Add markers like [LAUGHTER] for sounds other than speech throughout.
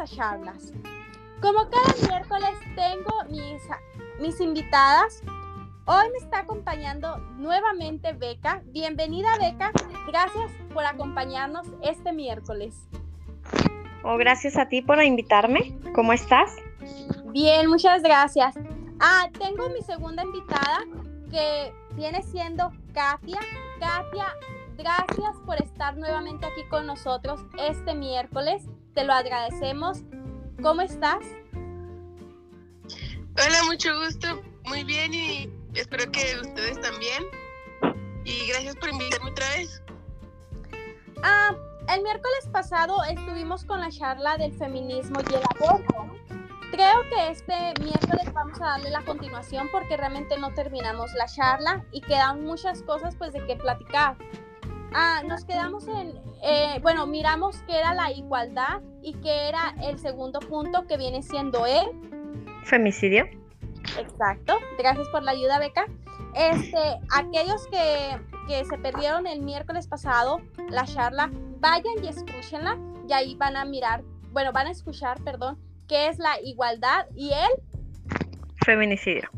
a charlas. Como cada miércoles tengo mis, mis invitadas. Hoy me está acompañando nuevamente Beca. Bienvenida Beca. Gracias por acompañarnos este miércoles. Oh, gracias a ti por invitarme. ¿Cómo estás? Bien, muchas gracias. Ah, tengo mi segunda invitada que viene siendo Katia. Katia, gracias por estar nuevamente aquí con nosotros este miércoles. Te lo agradecemos. ¿Cómo estás? Hola, mucho gusto. Muy bien y espero que ustedes también. Y gracias por invitarme otra vez. Ah, el miércoles pasado estuvimos con la charla del feminismo y el aborto. Creo que este miércoles vamos a darle la continuación porque realmente no terminamos la charla y quedan muchas cosas pues de qué platicar. Ah, nos quedamos en, eh, bueno, miramos qué era la igualdad y qué era el segundo punto que viene siendo el femicidio. Exacto, gracias por la ayuda, Beca. Este, aquellos que, que se perdieron el miércoles pasado la charla, vayan y escúchenla y ahí van a mirar, bueno, van a escuchar, perdón, qué es la igualdad y el feminicidio.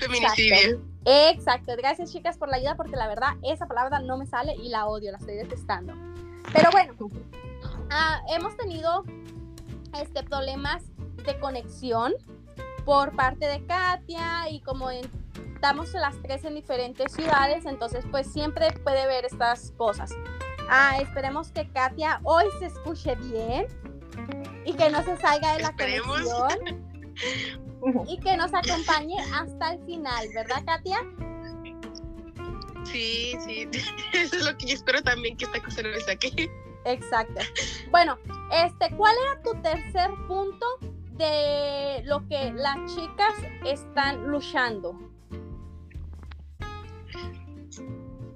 Feminicidio. Exacto. Gracias, chicas, por la ayuda, porque la verdad, esa palabra no me sale y la odio, la estoy detestando. Pero bueno, ah, hemos tenido este, problemas de conexión por parte de Katia y como estamos las tres en diferentes ciudades, entonces pues siempre puede ver estas cosas. Ah, esperemos que Katia hoy se escuche bien y que no se salga de la conexión [LAUGHS] y que nos acompañe hasta el final, ¿verdad, Katia? Sí, sí, [LAUGHS] eso es lo que yo espero también que esta cosa no me saque. Exacto. Bueno, este, ¿cuál era tu tercer punto de lo que las chicas están luchando?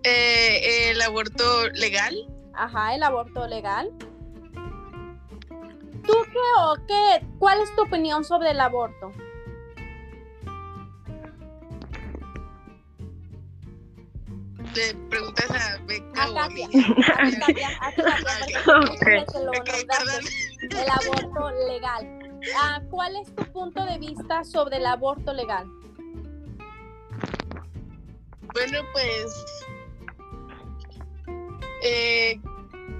Eh, el aborto legal. Ajá, el aborto legal. ¿Tú qué o qué? ¿Cuál es tu opinión sobre el aborto? Le preguntas a Beca o a mí. [LAUGHS] [LAUGHS] El aborto legal. Ah, ¿Cuál es tu punto de vista sobre el aborto legal? Bueno, pues eh,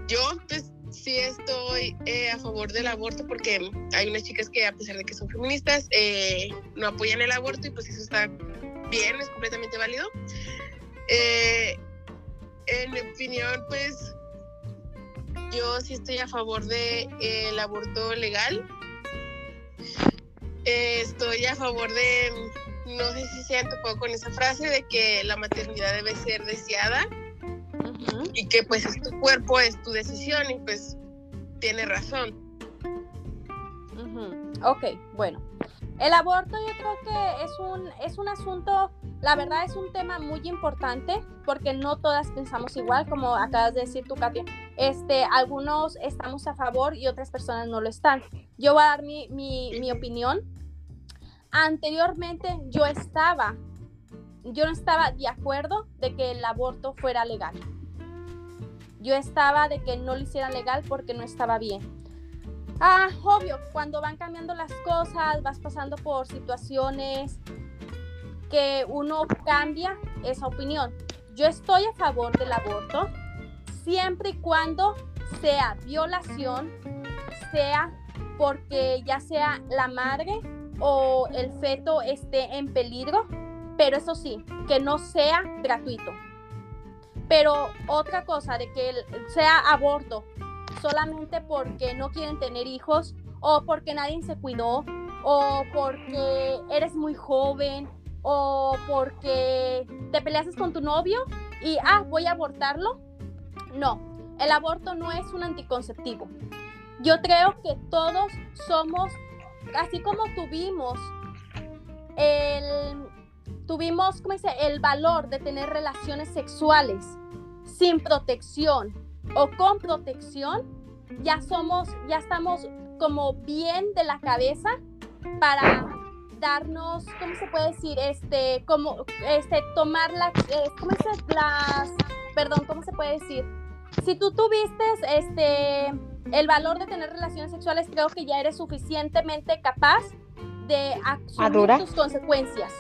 yo pues sí estoy eh, a favor del aborto porque hay unas chicas que a pesar de que son feministas eh, no apoyan el aborto y pues eso está bien, es completamente válido. Eh, en mi opinión, pues yo sí estoy a favor del de, el aborto legal. estoy a favor de, no sé si se han topado con esa frase de que la maternidad debe ser deseada y que pues es tu cuerpo, es tu decisión y pues tiene razón. Ok, bueno. El aborto yo creo que es un, es un asunto, la verdad es un tema muy importante porque no todas pensamos igual, como acabas de decir tú, Katia. Este, algunos estamos a favor y otras personas no lo están. Yo voy a dar mi, mi, mi opinión. Anteriormente yo estaba, yo no estaba de acuerdo de que el aborto fuera legal yo estaba de que no lo hicieran legal porque no estaba bien. Ah, obvio, cuando van cambiando las cosas, vas pasando por situaciones que uno cambia esa opinión. Yo estoy a favor del aborto siempre y cuando sea violación, sea porque ya sea la madre o el feto esté en peligro, pero eso sí, que no sea gratuito. Pero otra cosa de que sea aborto solamente porque no quieren tener hijos o porque nadie se cuidó o porque eres muy joven o porque te peleaste con tu novio y, ah, voy a abortarlo. No, el aborto no es un anticonceptivo. Yo creo que todos somos, así como tuvimos el, tuvimos, ¿cómo dice? El valor de tener relaciones sexuales sin protección o con protección, ya somos, ya estamos como bien de la cabeza para darnos, ¿cómo se puede decir? Este, como, este, tomar la, eh, ¿cómo se las, perdón, ¿cómo se puede decir? Si tú tuviste, este, el valor de tener relaciones sexuales, creo que ya eres suficientemente capaz de asumir tus consecuencias.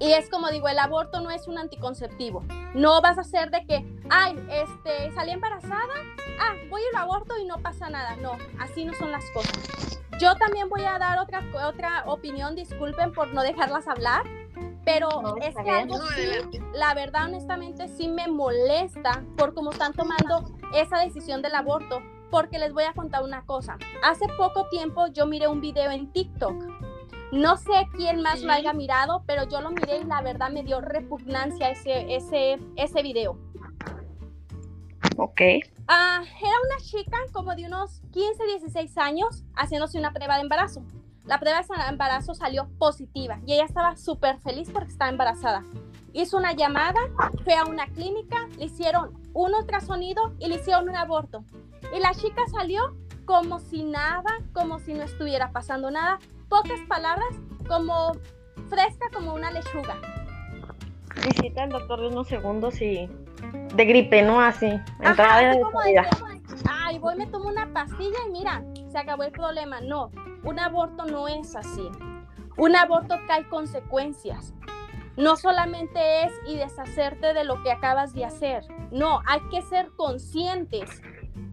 Y es como digo, el aborto no es un anticonceptivo. No vas a hacer de que, ay, este, salí embarazada, ah, voy al aborto y no pasa nada. No, así no son las cosas. Yo también voy a dar otra, otra opinión, disculpen por no dejarlas hablar, pero es que algo sí, la verdad, honestamente, sí me molesta por cómo están tomando esa decisión del aborto, porque les voy a contar una cosa. Hace poco tiempo yo miré un video en TikTok no sé quién más lo haya mirado, pero yo lo miré y la verdad me dio repugnancia ese, ese, ese video. Ok. Ah, era una chica como de unos 15, 16 años haciéndose una prueba de embarazo. La prueba de embarazo salió positiva y ella estaba súper feliz porque estaba embarazada. Hizo una llamada, fue a una clínica, le hicieron un ultrasonido y le hicieron un aborto. Y la chica salió como si nada, como si no estuviera pasando nada, pocas palabras, como fresca como una lechuga. Visita al doctor de unos segundos y de gripe, ¿no? Así. Ajá, así como de ay, voy, me tomo una pastilla y mira, se acabó el problema. No, un aborto no es así. Un aborto trae consecuencias. No solamente es y deshacerte de lo que acabas de hacer. No, hay que ser conscientes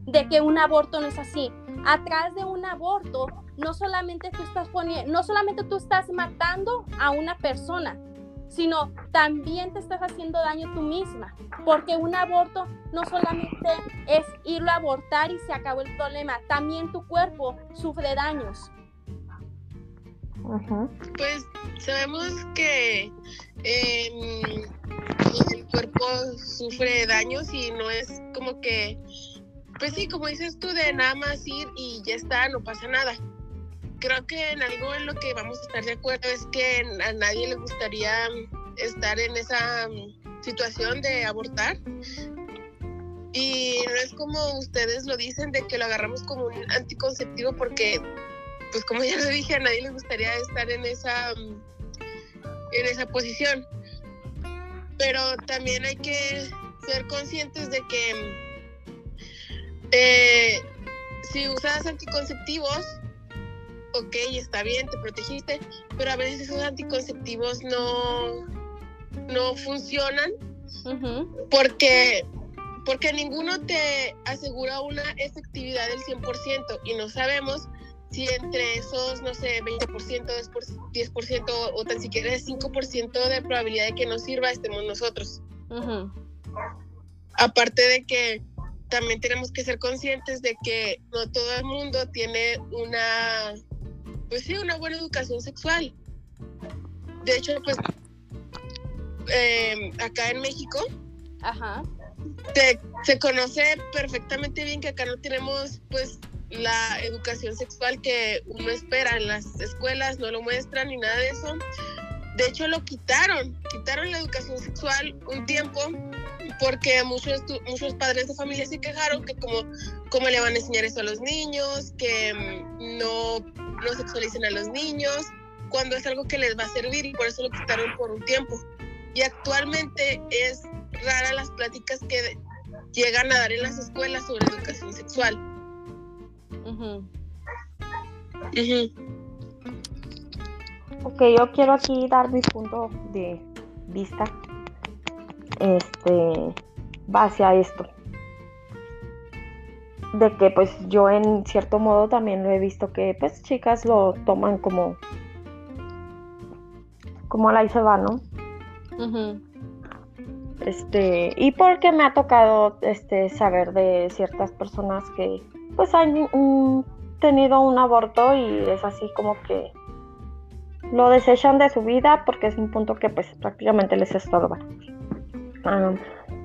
de que un aborto no es así. Atrás de un aborto no solamente tú estás poniendo, no solamente tú estás matando a una persona, sino también te estás haciendo daño tú misma, porque un aborto no solamente es irlo a abortar y se acabó el problema, también tu cuerpo sufre daños. Pues sabemos que em, el cuerpo sufre daños y no es como que, pues sí, como dices tú, de nada más ir y ya está, no pasa nada creo que en algo en lo que vamos a estar de acuerdo es que a nadie le gustaría estar en esa mm, situación de abortar. Y no es como ustedes lo dicen de que lo agarramos como un anticonceptivo porque, pues como ya lo dije, a nadie le gustaría estar en esa, mm, en esa posición. Pero también hay que ser conscientes de que mm, eh, si usas anticonceptivos, ok, está bien, te protegiste, pero a veces esos anticonceptivos no, no funcionan porque, porque ninguno te asegura una efectividad del 100% y no sabemos si entre esos, no sé, 20%, 10% o tan siquiera 5% de probabilidad de que nos sirva estemos nosotros. Aparte de que también tenemos que ser conscientes de que no todo el mundo tiene una pues sí, una buena educación sexual. De hecho, pues em, acá en México, se conoce perfectamente bien que acá no tenemos pues la educación sexual que uno espera en las escuelas, no lo muestran ni nada de eso. De hecho, lo quitaron, quitaron la educación sexual un tiempo porque muchos, muchos padres de familia se quejaron que como, cómo le van a enseñar eso a los niños, que mm, no no sexualicen a los niños, cuando es algo que les va a servir y por eso lo quitaron por un tiempo. Y actualmente es rara las pláticas que llegan a dar en las escuelas sobre educación sexual. Ok, yo quiero aquí dar mi punto de vista este base a esto de que pues yo en cierto modo también lo he visto que pues chicas lo toman como como la y se va, ¿no? Este, y porque me ha tocado este saber de ciertas personas que pues han tenido un aborto y es así como que lo desechan de su vida porque es un punto que pues prácticamente les estorba. Ah,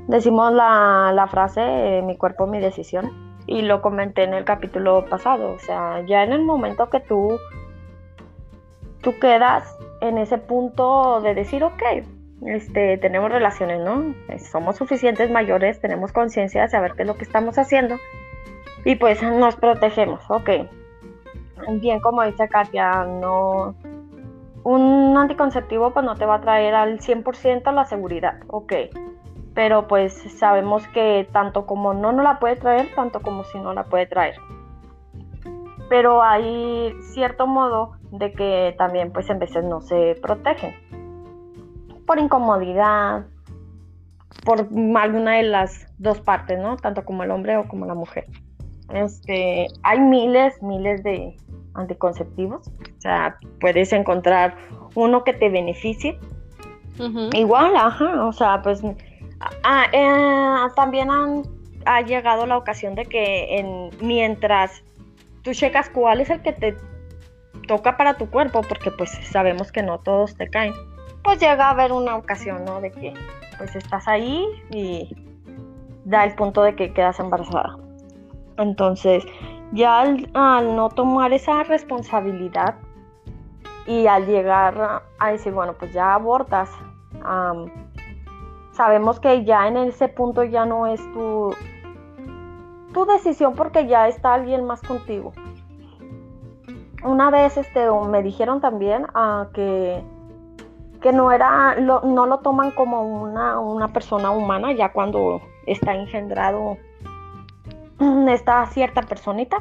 decimos la, la frase, eh, mi cuerpo, mi decisión y lo comenté en el capítulo pasado, o sea, ya en el momento que tú, tú quedas en ese punto de decir, ok, este, tenemos relaciones, ¿no? Somos suficientes mayores, tenemos conciencia de saber qué es lo que estamos haciendo y pues nos protegemos, ok. Bien, como dice Katia, no, un anticonceptivo pues no te va a traer al 100% la seguridad, ok. pero pues sabemos que tanto como no no la puede traer, tanto como si no la puede traer. Pero hay cierto modo de que también pues en veces no se protegen por incomodidad, por alguna de las dos partes, ¿no? Tanto como el hombre o como la mujer. Este, hay miles, miles de anticonceptivos. O sea, puedes encontrar uno que te beneficie. Igual, ajá, o sea, pues ah, eh, también han, ha llegado la ocasión de que en, mientras tú checas cuál es el que te toca para tu cuerpo, porque pues sabemos que no todos te caen, pues llega a haber una ocasión, ¿no? De que pues estás ahí y da el punto de que quedas embarazada. Entonces, ya al, no tomar esa responsabilidad y al llegar a decir, bueno, pues ya abortas, sabemos que ya en ese punto ya no es tu, tu decisión porque ya está alguien más contigo. Una vez este, me dijeron también uh, que que no era, no lo toman como una, persona humana ya cuando está engendrado [CLEARS THROAT] esta cierta personita.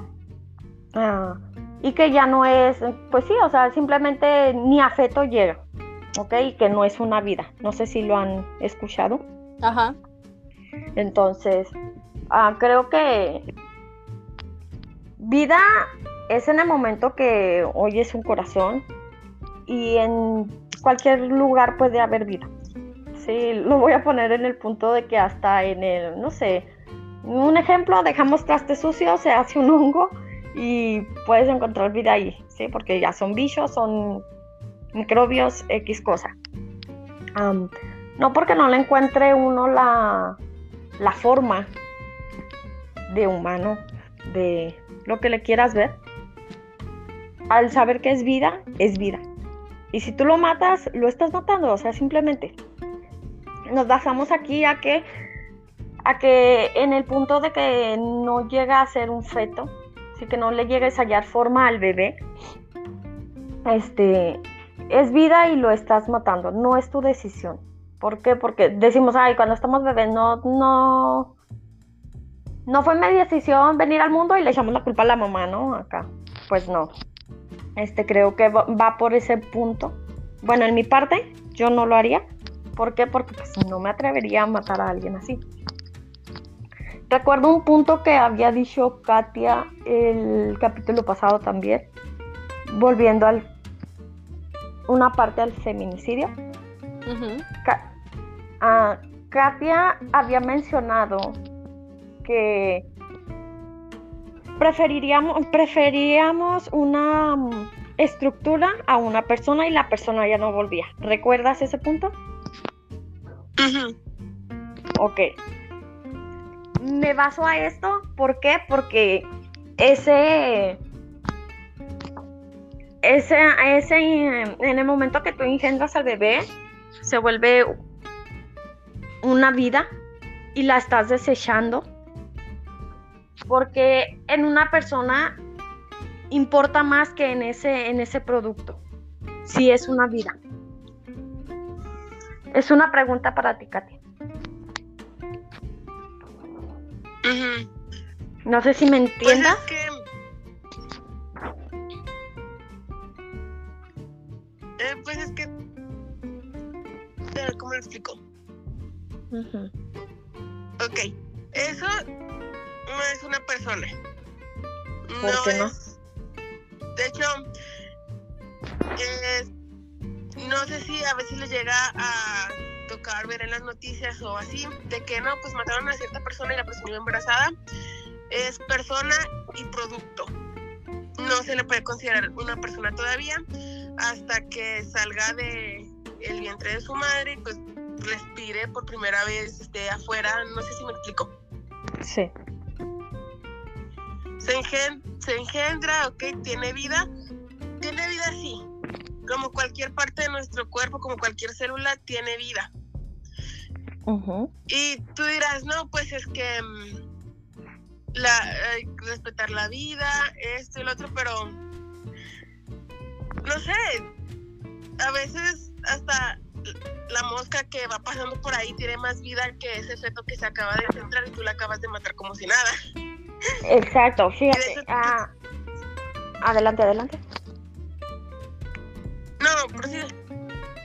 Ah, y que ya no es, pues sí, o sea, simplemente ni afeto llega, ¿ok? Y que no es una vida. No sé si lo han escuchado. Ajá. Entonces, ah, creo que vida es en el momento que oyes un corazón y en cualquier lugar puede haber vida. Sí, lo voy a poner en el punto de que hasta en el, no sé, un ejemplo, dejamos traste sucio, se hace un hongo y puedes encontrar vida ahí, ¿sí? Porque ya son bichos, son microbios, X cosa. no porque no le encuentre uno la, la forma de humano, de lo que le quieras ver. Al saber que es vida, es vida. Y si tú lo matas, lo estás matando, o sea, simplemente nos basamos aquí a que a que en el punto de que no llega a ser un feto, así que no le llegues a hallar forma al bebé, este es vida y lo estás matando, no es tu decisión. ¿Por qué? Porque decimos, ay, cuando estamos bebés no, no, no fue mi decisión venir al mundo y le echamos la culpa a la mamá, ¿no? Acá. Pues no. Este, creo que va por ese punto. Bueno, en mi parte, yo no lo haría. ¿Por qué? Porque pues, no me atrevería a matar a alguien así. Recuerdo un punto que había dicho Katia el capítulo pasado también, volviendo al una parte al feminicidio. Ah, Katia había mencionado que preferiríamos, preferiríamos una mm, estructura a una persona y la persona ya no volvía. ¿Recuerdas ese punto? Ok. Me baso a esto, ¿por qué? Porque ese, ese, ese, en el momento que tú engendras al bebé, se vuelve una vida y la estás desechando porque en una persona importa más que en ese, en ese producto, si es una vida. Es una pregunta para ti, No sé si me pues entiendas. Pues es que... ¿Cómo lo explico? Ok, eso no es una persona. ¿Por qué no? de hecho, no sé si a veces les llega a tocar ver en las noticias o así, de que no, pues mataron a cierta persona y la persona iba embarazada. Es persona y producto. No se le puede considerar una persona todavía hasta que salga de el vientre de su madre y pues respire por primera vez esté afuera. No sé si me explico. Sí se, engendra, ok, tiene vida, tiene vida sí, como cualquier parte de nuestro cuerpo, como cualquier célula, tiene vida. Y tú dirás, no, pues es que mm, la, respetar la vida, esto y lo otro, pero no sé, a veces hasta la mosca que va pasando por ahí tiene más vida que ese feto que se acaba de centrar y tú la acabas de matar como si nada. Exacto, fíjate. eso- ah, adelante, adelante. No, prosigue.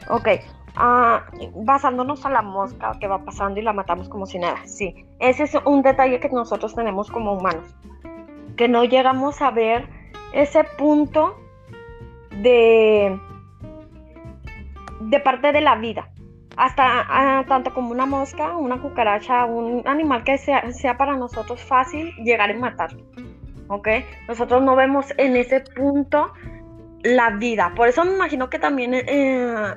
Ok. ah, basándonos a la mosca que va pasando y la matamos como si nada. Sí. Ese es un detalle que nosotros tenemos como humanos. Que no llegamos a ver ese punto de. de parte de la vida. Hasta ah, tanto como una mosca, una cucaracha, un animal que sea, sea para nosotros fácil llegar y matar. ¿Ok? Nosotros no vemos en ese punto la vida. Por eso me imagino que también eh,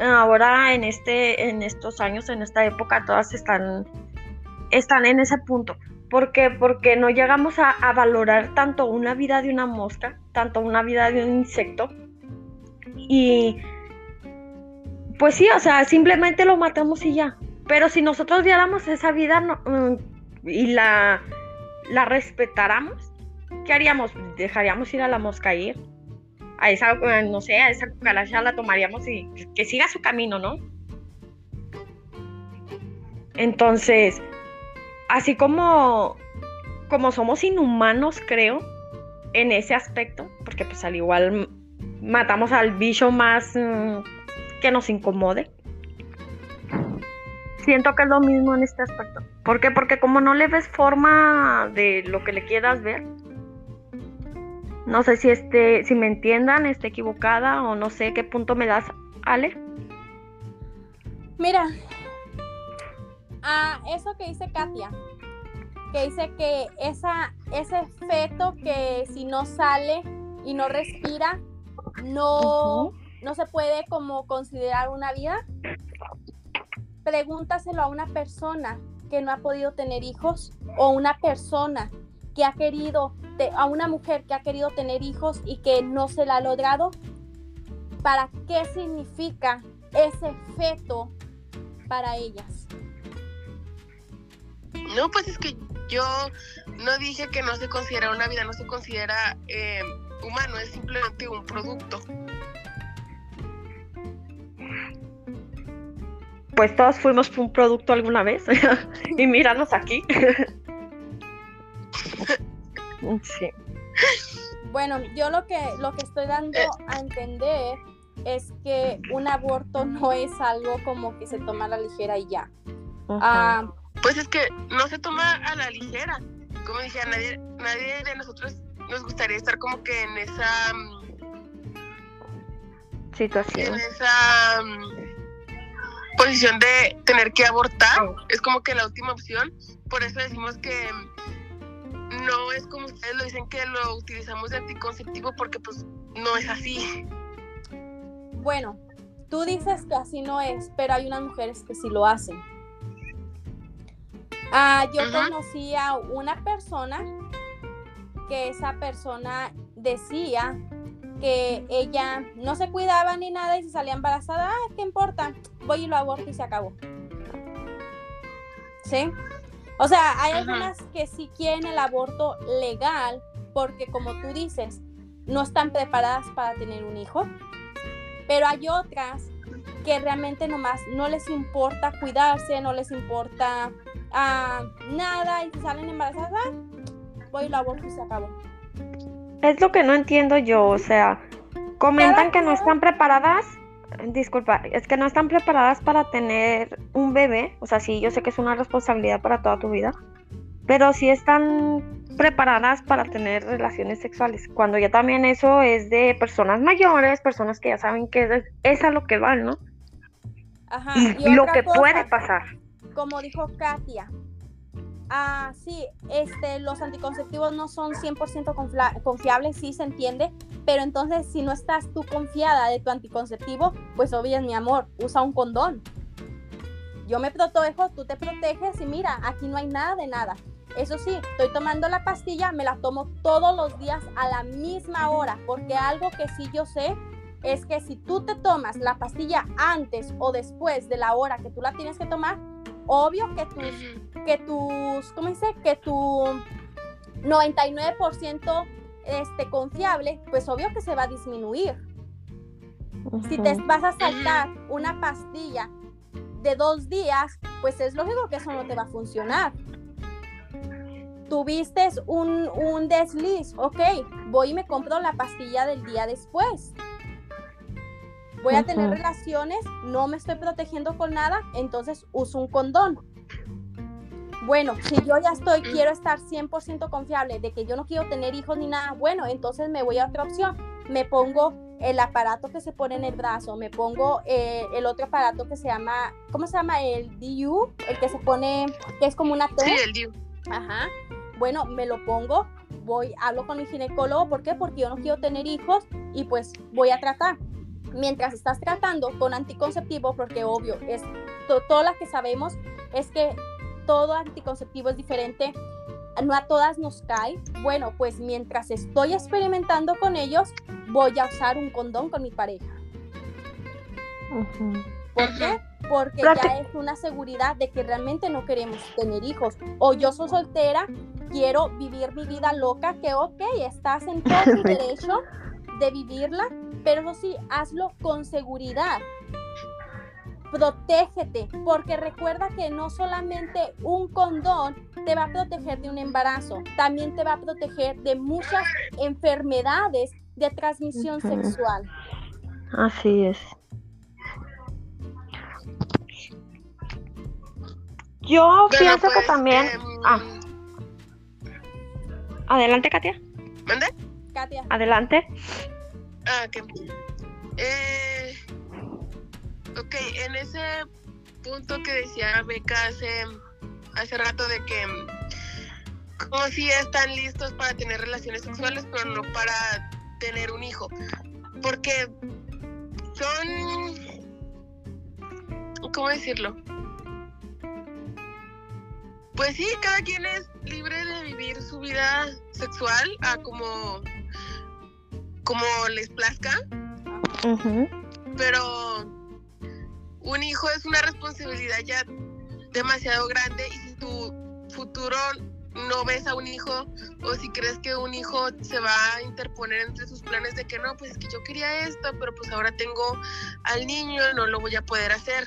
ahora en este, en estos años, en esta época, todas están, están en ese punto. ¿Por qué? Porque no llegamos a, valorar tanto una vida de una mosca, tanto una vida de un insecto. Y pues sí, o sea, simplemente lo matamos y ya. Pero si nosotros viéramos esa vida mm, y la, la respetáramos, ¿qué haríamos? ¿Dejaríamos ir a la mosca ir? A esa, no sé, a esa cucaracha la tomaríamos y que- siga su camino, ¿no? Entonces, así como, como somos inhumanos, creo, en ese aspecto, porque pues al igual matamos al bicho más mm, que nos incomode. Siento que es lo mismo en este aspecto. ¿Por qué? Porque como no le ves forma de lo que le quieras ver, no sé si este, si me entiendan, esté equivocada o no sé qué punto me das, Ale. Mira, a eso que dice Katia, que dice que esa, ese feto que si no sale y no respira, no, no se puede como considerar una vida. Pregúntaselo a una persona que no ha podido tener hijos o una persona que ha querido, te- a una mujer que ha querido tener hijos y que no se la ha logrado. ¿Para qué significa ese feto para ellas? No, pues es que yo no dije que no se considera una vida, no se considera eh, humano, es simplemente un producto. Pues todos fuimos un producto alguna vez. [LAUGHS] y míranos aquí. [LAUGHS] sí. Bueno, yo lo que, lo que estoy dando Eh. a entender es que un aborto no es algo como que se toma a la ligera y ya. Ah, Pues es que no se toma a la ligera. Como dije, a nadie, nadie de nosotros nos gustaría estar como que en esa mm, en Situación. esa mm, posición de tener que abortar. Es como que la última opción. Por eso decimos que mm, no es como ustedes lo dicen que lo utilizamos de anticonceptivo porque pues no es así. bueno, tú dices que así no es, pero hay unas mujeres que sí lo hacen. Ah, yo Ujú. conocí a una persona que esa persona decía que ella no se cuidaba ni nada y si salía embarazada, ah, ¿qué importa? Voy y lo aborto y se acabó. ¿Sí? O sea, hay Ajá. algunas que sí quieren el aborto legal porque como tú dices, no están preparadas para tener un hijo, pero hay otras que realmente nomás no les importa cuidarse, no les importa ah, nada y si salen embarazadas, ah, voy y lo aborto y se acabó. Es lo que no entiendo yo, o sea, comentan que no están preparadas, disculpa, es que no están preparadas para tener un bebé, o sea, sí, yo sé que es una responsabilidad para toda tu vida, pero sí están preparadas para tener relaciones sexuales, cuando ya también eso es de personas mayores, personas que ya saben que es, es a lo que van, ¿no? Ajá. Y, y lo que cosa, puede pasar. como dijo Katia, ah, sí, este, los anticonceptivos no son 100% confla- confiables, sí se entiende, pero entonces si no estás tú confiada de tu anticonceptivo, pues obvio, mi amor, usa un condón. Yo me protejo, tú te proteges y mira, aquí no hay nada de nada. Eso sí, estoy tomando la pastilla, me la tomo todos los días a la misma hora, porque algo que sí yo sé es que si tú te tomas la pastilla antes o después de la hora que tú la tienes que tomar, obvio que tus, que tus, ¿cómo dice? Que tu 99% este, confiable, pues obvio que se va a disminuir. Si te vas a saltar una pastilla de dos días, pues es lógico que eso no te va a funcionar. Tuviste un, un desliz, ok, voy y me compro la pastilla del día después. Voy a tener relaciones, no me estoy protegiendo con nada, entonces uso un condón. Bueno, si yo ya estoy, quiero estar 100% confiable de que yo no quiero tener hijos ni nada, bueno, entonces me voy a otra opción. Me pongo el aparato que se pone en el brazo, me pongo eh, el otro aparato que se llama, ¿cómo se llama? El DU, el que se pone, que es como una T. Sí, el DIU. Ajá. Bueno, me lo pongo, voy, hablo con mi ginecólogo, ¿por qué? Porque yo no quiero tener hijos y pues voy a tratar. Mientras estás tratando con anticonceptivo, porque obvio, es to- todas las que sabemos es que todo anticonceptivo es diferente, no a todas nos cae. Bueno, pues mientras estoy experimentando con ellos, voy a usar un condón con mi pareja. ¿Por qué? Porque ya es una seguridad de que realmente no queremos tener hijos. O yo soy soltera, quiero vivir mi vida loca, que ok, estás en [LAUGHS] todo tu derecho de vivirla, pero eso sí, hazlo con seguridad. Protégete, porque recuerda que no solamente un condón te va a proteger de un embarazo, también te va a proteger de muchas enfermedades de transmisión sexual. Así es. Yo Bueno, pienso que pues, también. em, Ah. Adelante, Katia. ¿Mande? Katia, Adelante. Ah, ok. Eh, ok, en ese punto que decía Beca hace, hace rato de que como si están listos para tener relaciones sexuales, pero no para tener un hijo. Porque son, ¿cómo decirlo? Pues sí, cada quien es libre de vivir su vida sexual a como, como les plazca Ujú. pero un hijo es una responsabilidad ya demasiado grande y si tu futuro no ves a un hijo o si crees que un hijo se va a interponer entre sus planes de que no, pues es que yo quería esto, pero pues ahora tengo al niño, no lo voy a poder hacer.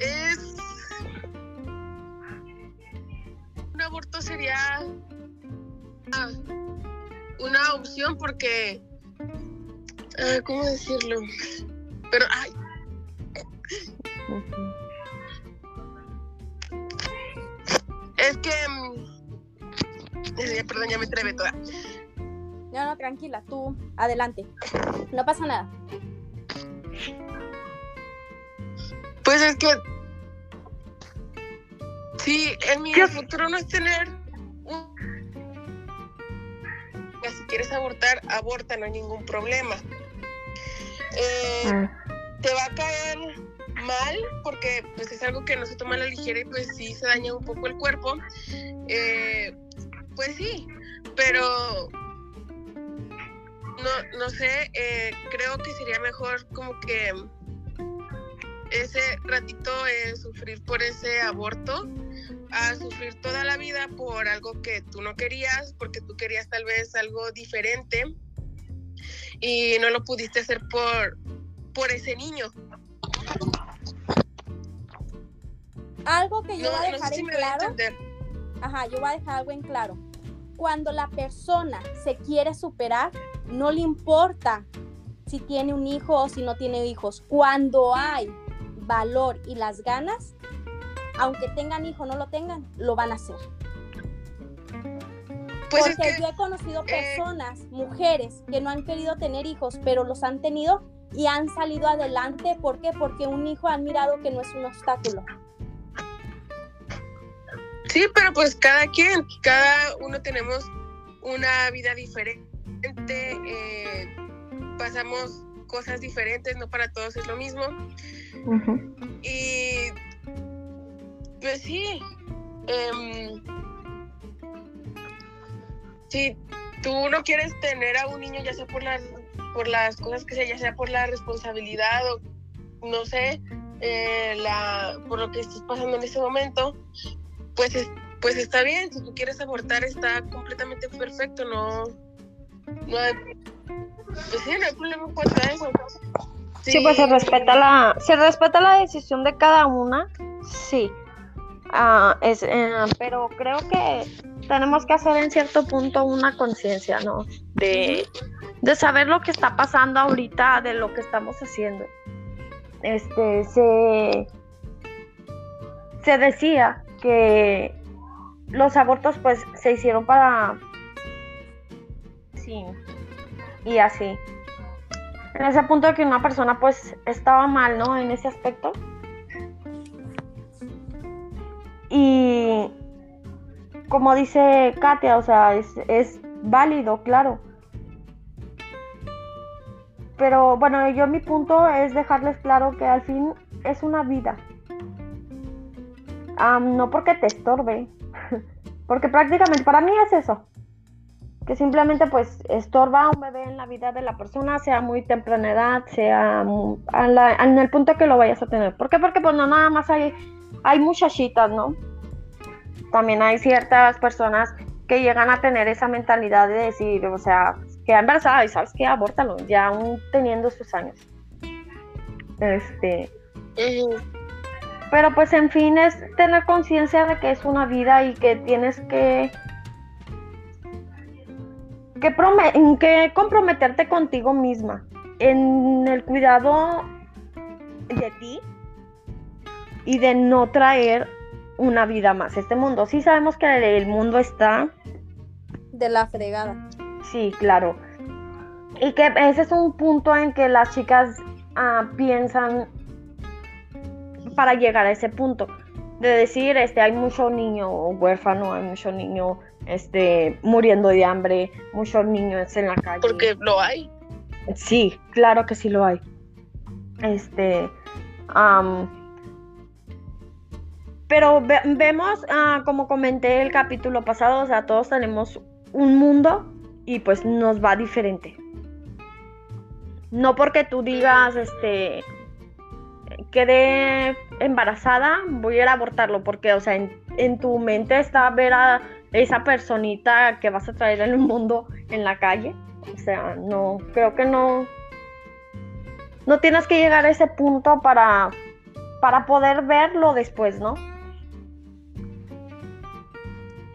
Es un aborto sería ah, una opción porque ah, ¿cómo decirlo? Pero ay. Es que. mm, Perdón, ya me trebe toda. No, no, tranquila, tú adelante. No pasa nada. Pues es que. Sí, en mi ¿Qué? futuro no es tener. Si quieres abortar, aborta, no hay ningún problema. Eh, Ah, te va a caer mal porque pues es algo que no se toma a la ligera y pues sí se daña un poco el cuerpo. Eh, pues sí, pero no, no sé, eh, creo que sería mejor como que ese ratito eh, sufrir por ese aborto a sufrir toda la vida por algo que tú no querías, porque tú querías tal vez algo diferente y no lo pudiste hacer por, por ese niño. Algo que yo No, voy a no dejar sé en claro. Ajá, yo voy a dejar algo en claro. Cuando la persona se quiere superar, no le importa si tiene un hijo o si no tiene hijos. Cuando hay valor y las ganas, aunque tengan hijo o no lo tengan, lo van a hacer. Pues es Porque que, yo he conocido eh, personas, mujeres, que no han querido tener hijos, pero los han tenido y han salido adelante. ¿Por qué? Porque un hijo han mirado que no es un obstáculo. sí, pero pues cada quien, cada uno tenemos una vida diferente, eh, pasamos cosas diferentes, no para todos es lo mismo. Y pues sí, em, si tú no quieres tener a un niño, ya sea por las, por las cosas que sea, ya sea por la responsabilidad o no sé, eh, la, por lo que estés pasando en ese momento, pues, es- pues está bien, si tú quieres abortar está completamente perfecto, no, no hay- Pues sí, no hay problema en cuanto a eso. Sí, pues se respeta la, se respeta la decisión de cada una, sí. Ah, es, eh, pero creo que tenemos que hacer en cierto punto una conciencia, ¿no? De, de saber lo que está pasando ahorita, de lo que estamos haciendo. Este, se, se decía que los abortos pues se hicieron para... Sí, y así. En ese punto de que una persona pues estaba mal, ¿no? En ese aspecto. Y como dice Katia, o sea, es, es válido, claro. Pero bueno, yo mi punto es dejarles claro que al fin es una vida. Am, no porque te estorbe, [LAUGHS] porque prácticamente para mí es eso. Que simplemente pues estorba a un bebé en la vida de la persona, sea muy temprana edad, sea a la- en el punto que lo vayas a tener. ¿Por qué? Porque pues no nada más hay, hay muchachitas, ¿no? También hay ciertas personas que llegan a tener esa mentalidad de decir, o sea, queda embarazada y sabes que abórtalo, ya aún teniendo sus años. Este, pero pues en fin es tener conciencia de que es una vida y que tienes que que, que comprometerte contigo misma en el cuidado de ti y de no traer una vida más este mundo. Sí sabemos que el mundo está De la fregada. Sí, claro. Y que ese es un punto en que las chicas ah, piensan para llegar a ese punto. De decir, este, hay mucho niño huérfano, hay mucho niño este, muriendo de hambre, muchos niños en la calle. Porque lo hay. Sí, claro que sí lo hay. Este. Pero ve- vemos, ah, como comenté el capítulo pasado, o sea, todos tenemos un mundo y pues nos va diferente. No porque tú digas, este, quedé embarazada, voy a ir a abortarlo, porque, o sea, en, en tu mente está ver a esa personita que vas a traer en el mundo en la calle. O sea, no, creo que no. No tienes que llegar a ese punto para, para poder verlo después, ¿no?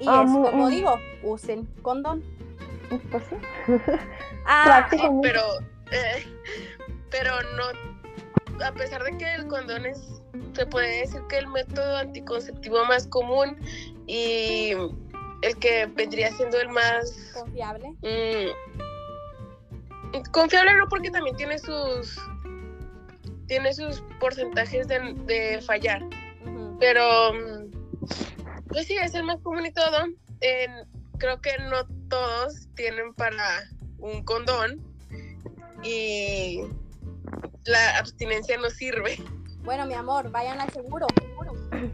Y Ah, es como digo, usen condón. Pues [LAUGHS] sí. Ah, Prácticamente. Pero, eh, pero no, a pesar de que el condón es, se puede decir que el método anticonceptivo más común y el que vendría siendo el más confiable. mm, confiable, no porque también tiene sus tiene sus porcentajes de, de fallar, pero mm, pues sí, es el más común y todo. Creo que no todos tienen para un condón y la abstinencia no sirve. Bueno, mi amor, vayan al seguro.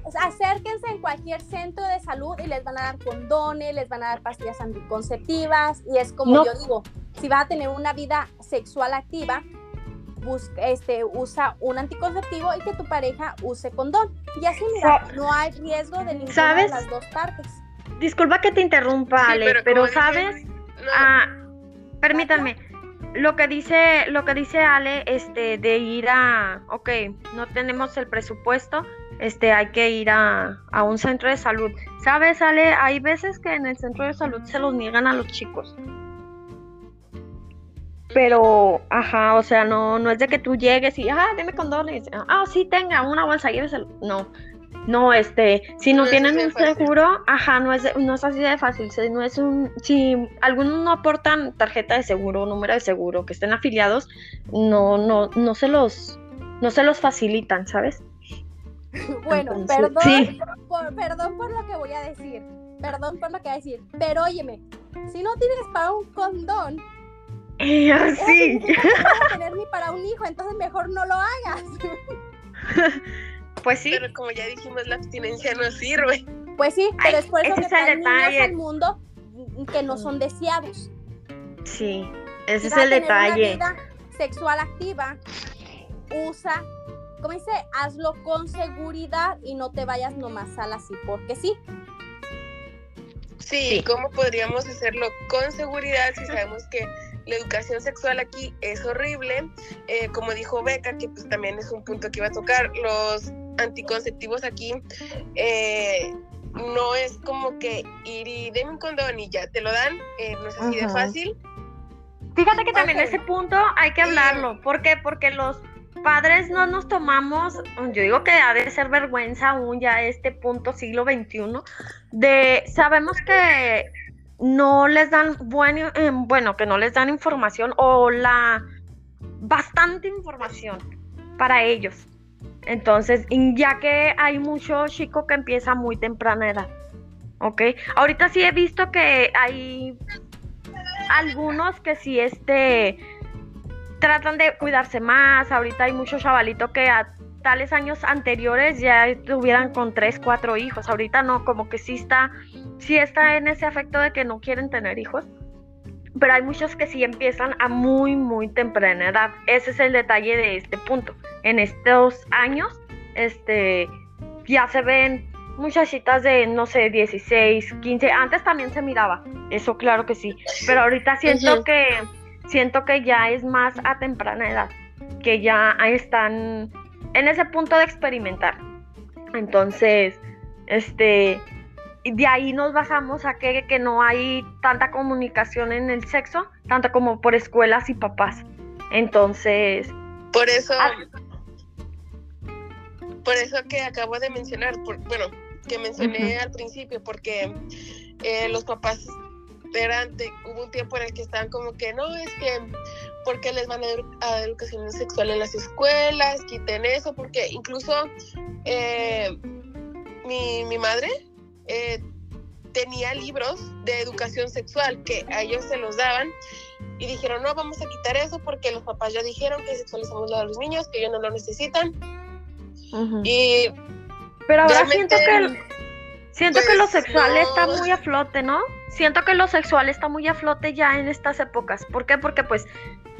O sea, acérquense en cualquier centro de salud y les van a dar condones, les van a dar pastillas anticonceptivas y es como No. yo digo, si vas a tener una vida sexual activa, busca, este, usa un anticonceptivo y que tu pareja use condón. Y así, mira, Sa- no hay riesgo de ninguna ¿Sabes? de las dos partes. Disculpa que te interrumpa, Sí, Ale, pero, dije, sabes, no, Ah, permítanme. Lo que dice, lo que dice Ale, este, de ir a, ok, no tenemos el presupuesto, este, hay que ir a, a un centro de salud. ¿Sabes, Ale? Hay veces que en el centro de salud se los niegan a los chicos. Pero, ajá, o sea, no, no es de que tú llegues y, ah, deme condones. Ah, sí, tenga una bolsa, lléveselo. No, no, este, si no, tienen un fácil. seguro, ajá, no es, de- no es así de fácil. Si no es un, si algunos no aportan tarjeta de seguro, número de seguro, que estén afiliados, no, no, no se los, no se los facilitan, ¿sabes? [LAUGHS] Bueno, Entonces, perdón, sí. por, perdón por lo que voy a decir. Perdón por lo que voy a decir. Pero óyeme, si no tienes para un condón, Eh, eso sí. significa [LAUGHS] que no vas a tener ni para un hijo, entonces mejor no lo hagas. Pues sí. Pero como ya dijimos, la abstinencia no sirve. Pues sí, pero Ay, es por eso que traen niños detalle. al mundo que no son deseados. Sí, ese es el tener una detalle. vida sexual activa, usa, como dice, hazlo con seguridad y no te vayas nomás al así, porque sí. Sí, Sí. ¿cómo podríamos hacerlo con seguridad si sabemos que la educación sexual aquí es horrible. Eh, como dijo Beca, que pues también es un punto que iba a tocar, los anticonceptivos aquí eh, no es como que ir y den un condón y ya te lo dan, eh, no es así de fácil. Fíjate que también ese punto hay que hablarlo. ¿Por qué? Porque los padres no nos tomamos, yo digo que ha de ser vergüenza aún ya este punto siglo XXI, de sabemos que no les dan bueno, eh, bueno, que no les dan información o la bastante información para ellos. Entonces, ya que hay mucho chico que empieza muy temprana edad. ¿Ok? Ahorita sí he visto que hay algunos que sí este tratan de cuidarse más. Ahorita hay muchos chavalitos que tales años anteriores ya estuvieran con tres, cuatro hijos. Ahorita no, como que sí está, sí está en ese afecto de que no quieren tener hijos. Pero hay muchos que sí empiezan a muy, muy temprana edad. Ese es el detalle de este punto. En estos años, este, ya se ven muchachitas de, no sé, 16, 15. Antes también se miraba. Eso claro que sí. Pero ahorita siento que, siento que ya es más a temprana edad. Que ya están en ese punto de experimentar. Entonces, este, de ahí nos basamos a que, que no hay tanta comunicación en el sexo, tanto como por escuelas y papás. Entonces, por eso, ah, por eso que acabo de mencionar, bueno, que mencioné al principio, porque eh, los papás eran, hubo un tiempo en el que estaban como que no, es que porque les van a, educación sexual en las escuelas, quiten eso, porque incluso eh, mi, mi, madre eh, tenía libros de educación sexual que a ellos se los daban y dijeron, no, vamos a quitar eso porque los papás ya dijeron que sexualizamos a los niños, que ellos no lo necesitan. Y pero ahora siento que siento que lo pues, sexual está muy a flote, ¿no? Siento que lo sexual está muy a flote ya en estas épocas. ¿Por qué? Porque pues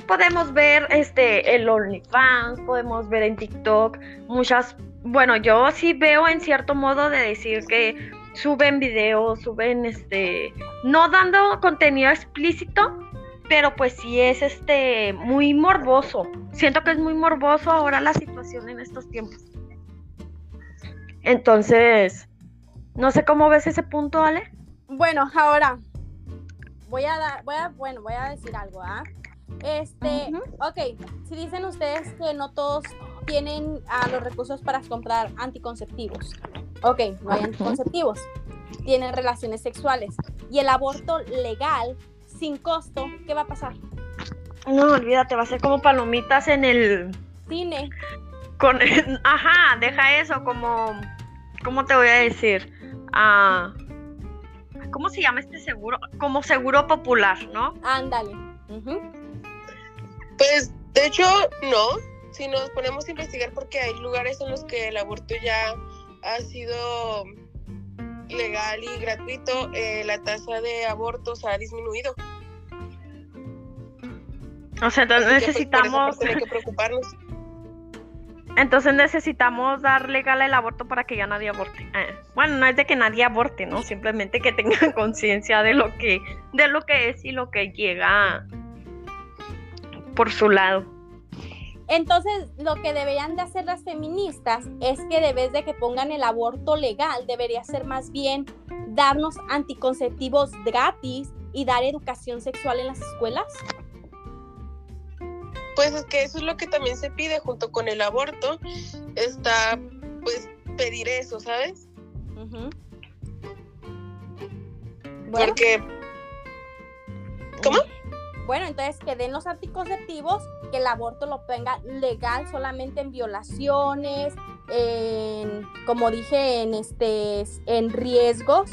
podemos ver este el OnlyFans, podemos ver en TikTok muchas, bueno, yo sí veo en cierto modo de decir que suben videos, suben este no dando contenido explícito, pero pues sí es este muy morboso. Siento que es muy morboso ahora la situación en estos tiempos. Entonces, no sé cómo ves ese punto, Ale. Bueno, ahora voy a dar, voy a, bueno, voy a decir algo, ¿ah? Este, ok, si dicen ustedes que no todos tienen ah, los recursos para comprar anticonceptivos, ok, no hay anticonceptivos, tienen relaciones sexuales y el aborto legal, sin costo, ¿qué va a pasar? No, olvídate, va a ser como palomitas en el cine. Con, ajá, deja eso como, ¿cómo te voy a decir? Ah, ¿Cómo se llama este seguro? Como seguro popular, ¿no? Ándale. Pues, de hecho, no. Si nos ponemos a investigar, porque hay lugares en los que el aborto ya ha sido legal y gratuito, eh, la tasa de abortos ha disminuido. O sea, entonces pues, necesitamos... que preocuparnos. [LAUGHS] Entonces necesitamos dar legal el aborto para que ya nadie aborte. Eh, bueno, no es de que nadie aborte, ¿no? Simplemente que tengan [LAUGHS] conciencia de lo que, de lo que es y lo que llega por su lado. Entonces, lo que deberían de hacer las feministas es que de vez de que pongan el aborto legal, debería ser más bien darnos anticonceptivos gratis y dar educación sexual en las escuelas. Pues es que eso es lo que también se pide junto con el aborto, está pues pedir eso, ¿sabes? Porque... ¿Cómo? Bueno, entonces que den los anticonceptivos, que el aborto lo tenga legal solamente en violaciones, en, como dije, en este, en riesgos.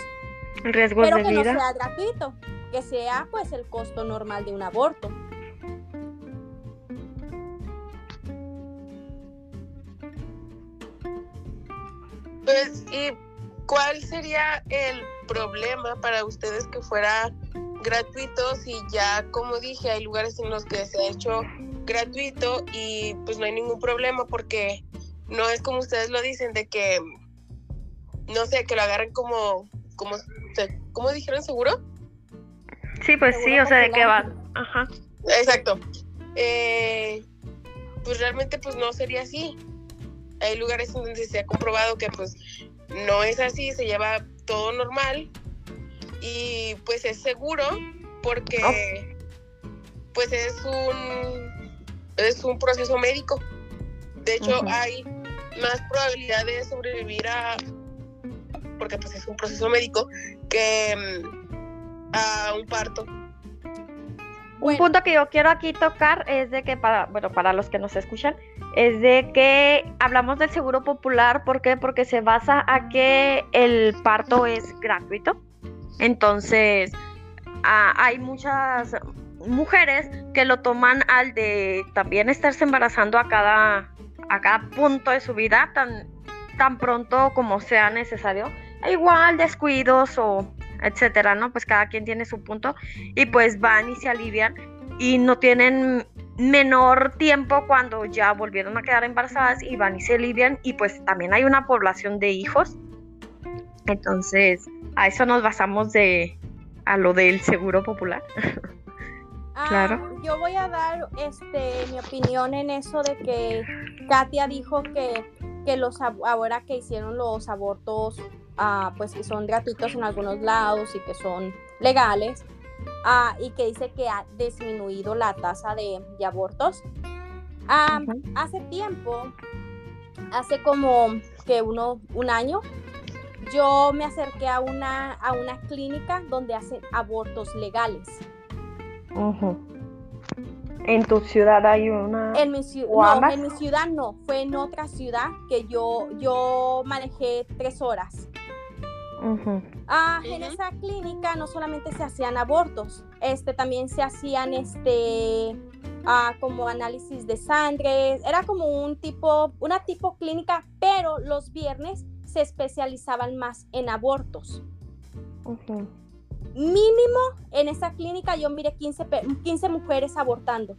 Riesgos pero que no sea gratuito, que sea pues el costo normal de un aborto. Pues, ¿y cuál sería el problema para ustedes que fuera gratuito si ya, como dije, hay lugares en los que se ha hecho gratuito y pues no hay ningún problema porque no es como ustedes lo dicen de que, no sé, que lo agarren como, como, ¿cómo dijeron seguro? Sí, pues sí, o sea, de que van, ajá. Exacto. Eh, pues realmente pues no sería así. Hay lugares donde se ha comprobado que pues no es así, se lleva todo normal y pues es seguro porque pues es un es un proceso médico. De hecho, hay más probabilidad de sobrevivir a porque pues es un proceso médico que mm, a un parto. Un punto que yo quiero aquí tocar es de que para, bueno, para los que nos escuchan, es de que hablamos del seguro popular, ¿por qué? Porque se basa a que el parto es gratuito. Entonces, hay muchas mujeres que lo toman al de también estarse embarazando a cada, a cada punto de su vida, tan, tan pronto como sea necesario. Igual descuidos o etcétera, ¿no? Pues cada quien tiene su punto y pues van y se alivian y no tienen menor tiempo cuando ya volvieron a quedar embarazadas y van y se alivian y pues también hay una población de hijos. Entonces, a eso nos basamos de a lo del seguro popular. claro. Ah, yo voy a dar este mi opinión en eso de que Katia dijo que, que los ahora que hicieron los abortos pues que son gratuitos en algunos lados y que son legales, y que dice que ha disminuido la tasa de, abortos. Hace tiempo, hace como que uno, un año, yo me acerqué a una, a una clínica donde hacen abortos legales. ¿En tu ciudad hay una? En mi, no, en mi ciudad no, fue en otra ciudad que yo, yo manejé tres horas. Ah, en esa clínica no solamente se hacían abortos, este, también se hacían este, ah, como análisis de sangre, era como un tipo, una tipo clínica, pero los viernes se especializaban más en abortos. Mínimo en esa clínica yo miré 15, 15 mujeres abortando.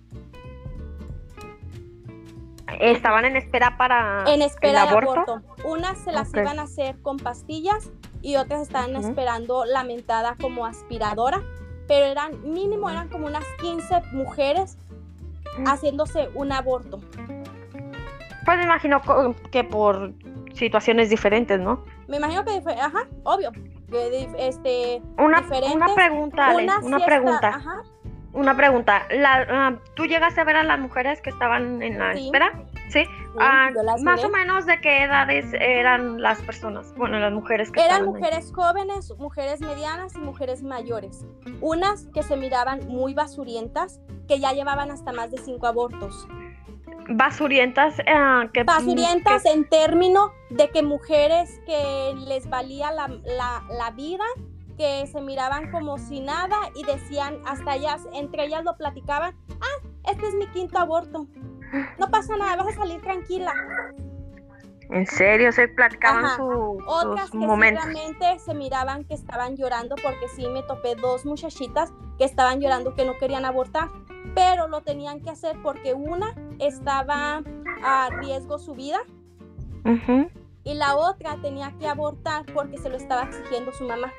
Estaban en espera para en espera el aborto? Unas se las iban a hacer con pastillas y otras estaban esperando la mentada como aspiradora, pero eran mínimo, eran como unas 15 mujeres haciéndose un aborto. Pues me imagino que por situaciones diferentes, ¿no? Me imagino que, ajá, obvio. este, una, una pregunta, una, pregunta. Ajá. Una pregunta. La, ¿Tú llegaste a ver a las mujeres que estaban en la espera? Sí. Ah, más o menos de qué edades eran las personas, bueno, las mujeres que eran mujeres jóvenes, mujeres medianas y mujeres mayores. Unas que se miraban muy basurientas, que ya llevaban hasta más de cinco abortos. Basurientas, eh, que basurientas en términos de que mujeres que les valía la, la, la vida que se miraban como si nada y decían, hasta ellas, entre ellas lo platicaban, ah, este es mi quinto aborto. No pasa nada, vas a salir tranquila. ¿En serio? ¿Se platicaban su, Otras que momentos? se miraban que estaban llorando porque sí me topé dos muchachitas que estaban llorando que no querían abortar, pero lo tenían que hacer porque una estaba a riesgo su vida y la otra tenía que abortar porque se lo estaba exigiendo su mamá.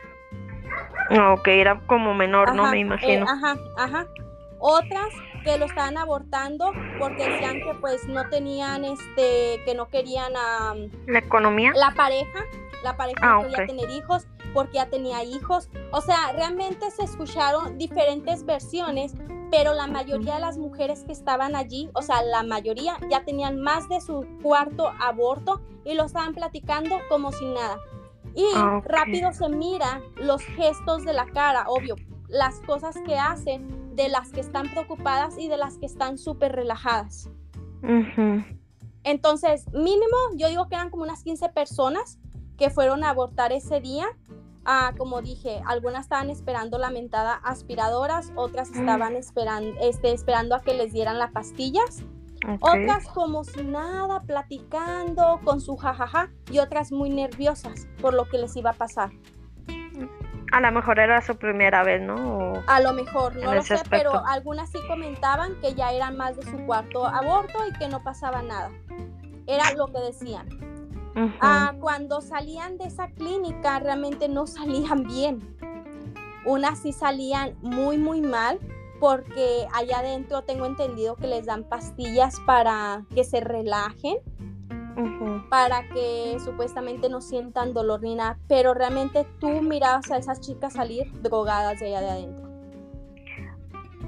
Ah, ok, era como menor, ¿no? Me imagino. Eh, ajá, ajá. Otras que lo estaban abortando porque decían que pues no tenían, este, que no querían a... la economía. La pareja, la pareja no quería tener hijos porque ya tenía hijos. O sea, realmente se escucharon diferentes versiones, pero la mayoría de las mujeres que estaban allí, o sea, la mayoría ya tenían más de su cuarto aborto y lo estaban platicando como si nada. Y ah, rápido se mira los gestos de la cara, obvio, las cosas que hacen de las que están preocupadas y de las que están súper relajadas. Entonces, mínimo, yo digo que eran como unas 15 personas que fueron a abortar ese día. Ah, como dije, algunas estaban esperando la mentada aspiradoras, otras mm. estaban esperando, este, esperando a que les dieran las pastillas. Otras como si nada, platicando con su jajaja y otras muy nerviosas por lo que les iba a pasar. A lo mejor era su primera vez, ¿no? a lo mejor, no lo sé, pero algunas sí comentaban que ya eran más de su cuarto aborto y que no pasaba nada. Era lo que decían. Ah, cuando salían de esa clínica realmente no salían bien. Unas sí salían muy, muy mal porque allá adentro tengo entendido que les dan pastillas para que se relajen, para que supuestamente no sientan dolor ni nada, pero realmente tú mirabas a esas chicas salir drogadas de allá de adentro.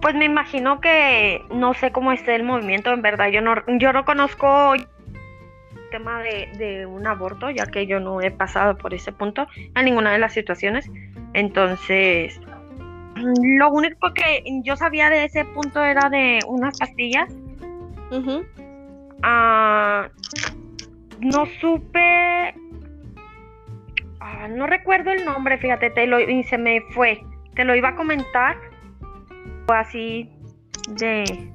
Pues me imagino que no sé cómo esté el movimiento, en verdad. Yo no, yo no conozco tema de, de un aborto, ya que yo no he pasado por ese punto en ninguna de las situaciones. Entonces, lo único que yo sabía de ese punto era de unas pastillas. Ah, no supe. ah, no recuerdo el nombre, fíjate, te lo, y se me fue. Te lo iba a comentar. Así de.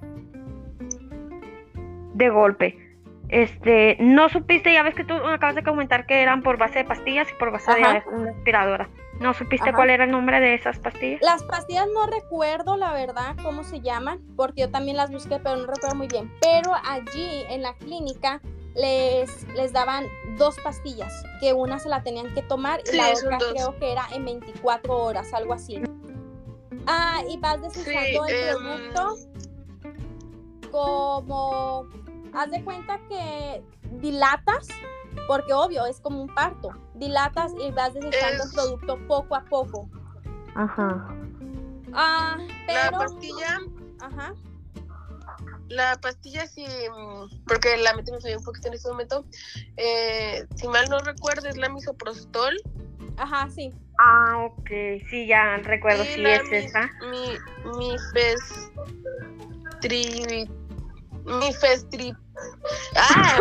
de golpe. Este, no supiste, ya ves que tú acabas de comentar que eran por base de pastillas y por base Ajá. de una aspiradora. ¿No supiste Ajá. cuál era el nombre de esas pastillas? Las pastillas no recuerdo la verdad cómo se llaman, porque yo también las busqué, pero no recuerdo muy bien. Pero allí en la clínica les, les daban dos pastillas, que una se la tenían que tomar y Sí, la otra dos. creo que era en 24 horas, algo así. Ah, y vas desechando el em, producto como, haz de cuenta que dilatas, porque obvio es como un parto, dilatas y vas desechando el producto poco a poco. Ajá. Ah, La pero, pastilla, ajá, la pastilla sí, porque la mente me falló un poquito en este momento. Eh, si mal no recuerdo, es la misoprostol. ajá, sí. Ah, ok, sí, ya recuerdo, sí la es mi- esa. Mi, mi tri, mi festri. Ah,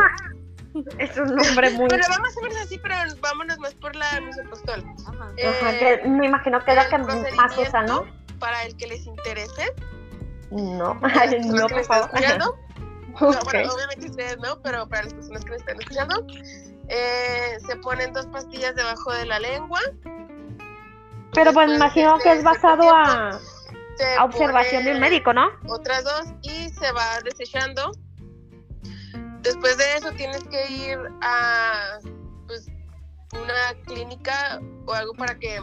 [LAUGHS] Es un nombre muy... pero vamos a ver así, pero vámonos más por la misoprostol. Ajá. Ajá, Eh, que me imagino que es la que más usa, ¿no? Para el que les interese. No, [LAUGHS] para las no, por favor. [LAUGHS] No, bueno, obviamente ustedes no, pero para las personas que me están escuchando, eh, se ponen dos pastillas debajo de la lengua. Pero pues imagino que es basado a, se a observación del pone médico, ¿no? Otras dos y se va desechando. Después de eso tienes que ir a pues, una clínica o algo para que,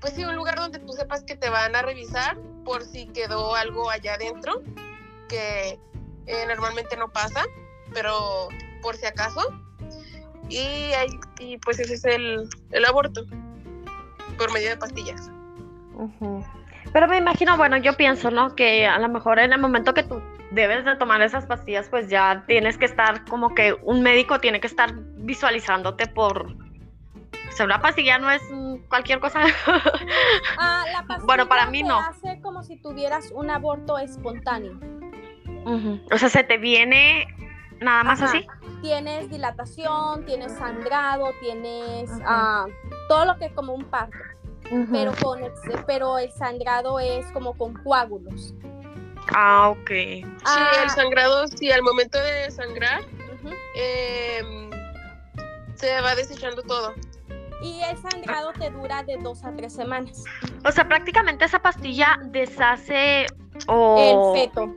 pues sí, un lugar donde tú sepas que te van a revisar por si quedó algo allá adentro, que eh, normalmente no pasa, pero por si acaso. Y, ahí- y pues ese es el, el aborto, por medio de pastillas. Ujú. Pero me imagino, bueno, yo pienso, ¿no? Que a lo mejor en el momento que tú debes de tomar esas pastillas, pues ya tienes que estar como que un médico tiene que estar visualizándote por... O sea, una pastilla no es cualquier cosa. Ah, la pastilla [LAUGHS] Bueno, para mí te no. hace como si tuvieras un aborto espontáneo. O sea, se te viene nada más Ajá. así. Tienes dilatación, tienes sangrado, tienes ah, todo lo que es como un parto, Pero con pero el sangrado es como con coágulos. Ah, ok. Sí, Ah, el sangrado, sí, al momento de sangrar, em, se va desechando todo. Y el sangrado te dura de dos a tres semanas. O sea, prácticamente esa pastilla deshace o... El feto.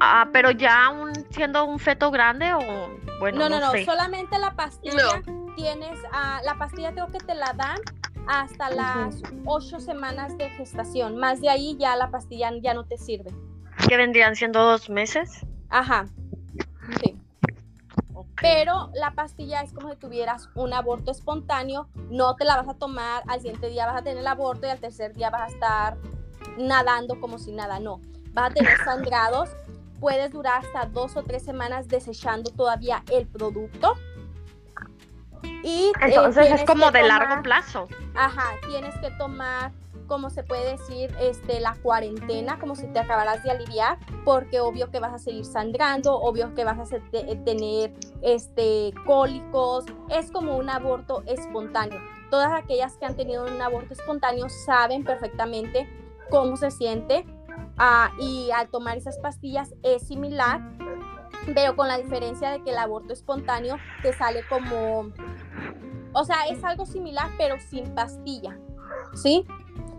Ah, pero ya un, siendo un feto grande o bueno, no, no, no, no, sé. solamente la pastilla tienes, ah, la pastilla creo que te la dan hasta las ocho semanas de gestación. Más de ahí ya la pastilla ya no te sirve. Que vendrían siendo dos meses. Ajá. Sí. Pero la pastilla es como si tuvieras un aborto espontáneo, no te la vas a tomar, al siguiente día vas a tener el aborto y al tercer día vas a estar nadando como si nada, no. Vas a tener sangrados, puedes durar hasta dos o tres semanas desechando todavía el producto. Y eh, Entonces es tienes como de largo tomar- plazo. Ajá, tienes que tomar, como se puede decir, este, la cuarentena, como si te acabaras de aliviar, porque obvio que vas a seguir sangrando, obvio que vas a se- te- tener este, cólicos, es como un aborto espontáneo. Todas aquellas que han tenido un aborto espontáneo saben perfectamente cómo se siente ah, y al tomar esas pastillas es similar, pero con la diferencia de que el aborto espontáneo te sale como o sea, es algo similar, pero sin pastilla, ¿sí?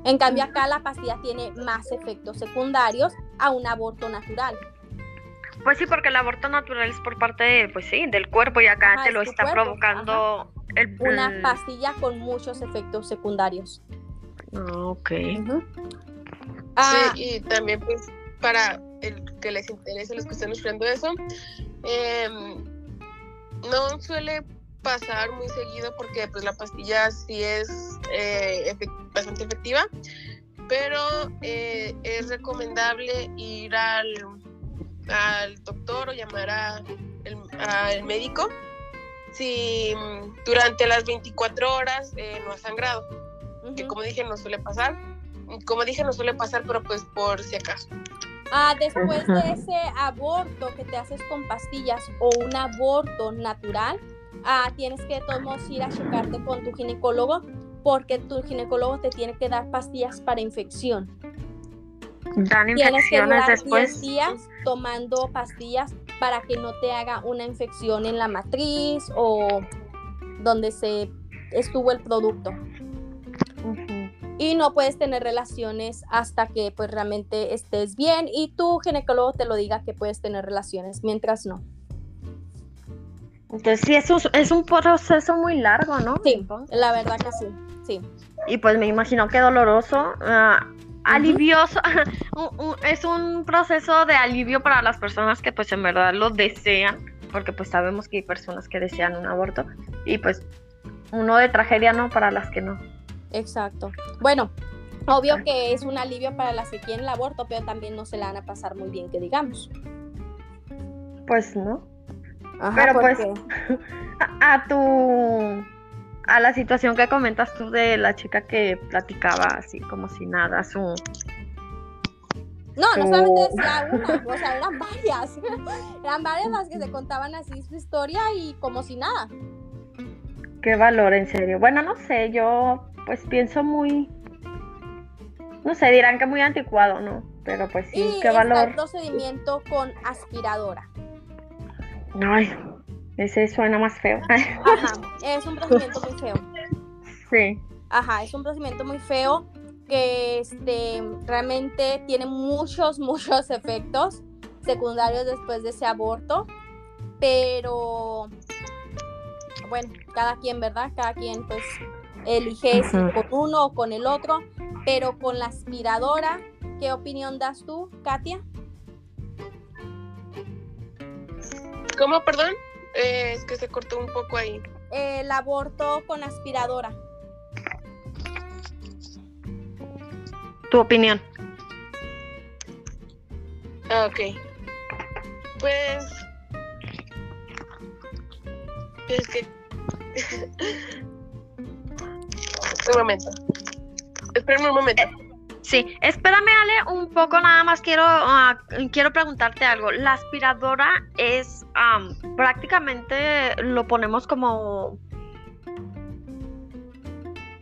En cambio, acá la pastilla tiene más efectos secundarios a un aborto natural. Pues sí, porque el aborto natural es por parte de, pues sí, del cuerpo y acá Ajá, te lo está cuerpo, provocando el Una pastilla con muchos efectos secundarios. Ah, ok. Ah, Sí, y también pues para el que les interese, los que estén estudiando eso, em, no suele pasar muy seguido porque pues la pastilla sí es eh, bastante efectiva, pero eh, es recomendable ir al, al doctor o llamar a el- al médico si durante las 24 horas eh, no ha sangrado, que como dije no suele pasar. Como dije, no suele pasar, pero pues por si acaso. Ah, después de ese aborto que te haces con pastillas o un aborto natural, ah, tienes que de todos modos ir a checarte con tu ginecólogo porque tu ginecólogo te tiene que dar pastillas para infección. Dan Tienes que durar 10 después. días tomando pastillas para que no te haga una infección en la matriz o donde se estuvo el producto. Ujú. Y no puedes tener relaciones hasta que pues realmente estés bien y tu ginecólogo te lo diga que puedes tener relaciones, mientras no. Entonces sí, es un, es un proceso muy largo, ¿no? Sí, Entonces, la verdad que sí, sí. Y pues me imagino que doloroso. ah, alivioso. [LAUGHS] un- un- es un proceso de alivio para las personas que pues en verdad lo desean. Porque pues sabemos que hay personas que desean un aborto. Y pues uno de tragedia, ¿no? Para las que no. Exacto. Bueno, obvio que es un alivio para las que quieren el aborto, pero también no se la van a pasar muy bien, que digamos. Pues no. Ajá, Pero, pues, [LAUGHS] A, tu. A la situación que comentas tú de la chica que platicaba así como si nada, su. No, no solamente decía [LAUGHS] una, o sea, eran varias. [LAUGHS] eran varias las que se contaban así su historia y como si nada. Qué valor, en serio. Bueno, no sé, yo pues pienso muy. No sé, dirán que muy anticuado, ¿no? Pero pues sí, y qué valor. procedimiento con aspiradora. Ay, ese suena más feo. [LAUGHS] Ajá, es un procedimiento muy feo. sí. Ajá, es un procedimiento muy feo que este, realmente tiene muchos, [LAUGHS] muchos efectos secundarios después de ese aborto. Pero, bueno, cada quien, ¿verdad? Cada quien pues elige si Ujú. con uno o con el otro. Pero con la aspiradora, ¿qué opinión das tú, Katia? ¿Cómo, perdón? Eh, es que se cortó un poco ahí. El aborto con aspiradora. Tu opinión. Ah, ok. Pues. Es que. [LAUGHS] un momento. Espérame un momento. Sí, espérame, Ale, un poco nada más quiero, ah, quiero preguntarte algo. La aspiradora es am, prácticamente lo ponemos como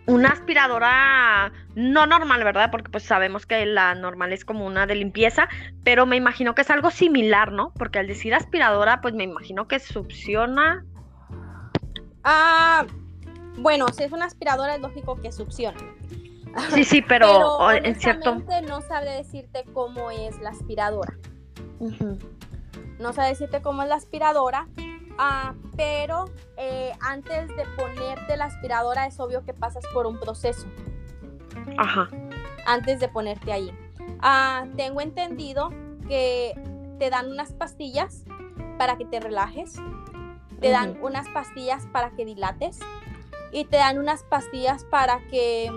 una aspiradora no normal, ¿verdad? Porque pues sabemos que la normal es como una de limpieza, pero me imagino que es algo similar, ¿no? Porque al decir aspiradora, pues me imagino que succiona. Ah, bueno, si es una aspiradora es lógico que succiona. Sí, sí, [LAUGHS] pero, Pero en cierto... no sabré decirte cómo es la aspiradora. No sabré decirte cómo es la aspiradora. ah, pero eh, antes de ponerte la aspiradora es obvio que pasas por un proceso. Ajá. Antes de ponerte ahí. Ah, tengo entendido que te dan unas pastillas para que te relajes. Te dan unas pastillas para que dilates. Y te dan unas pastillas para que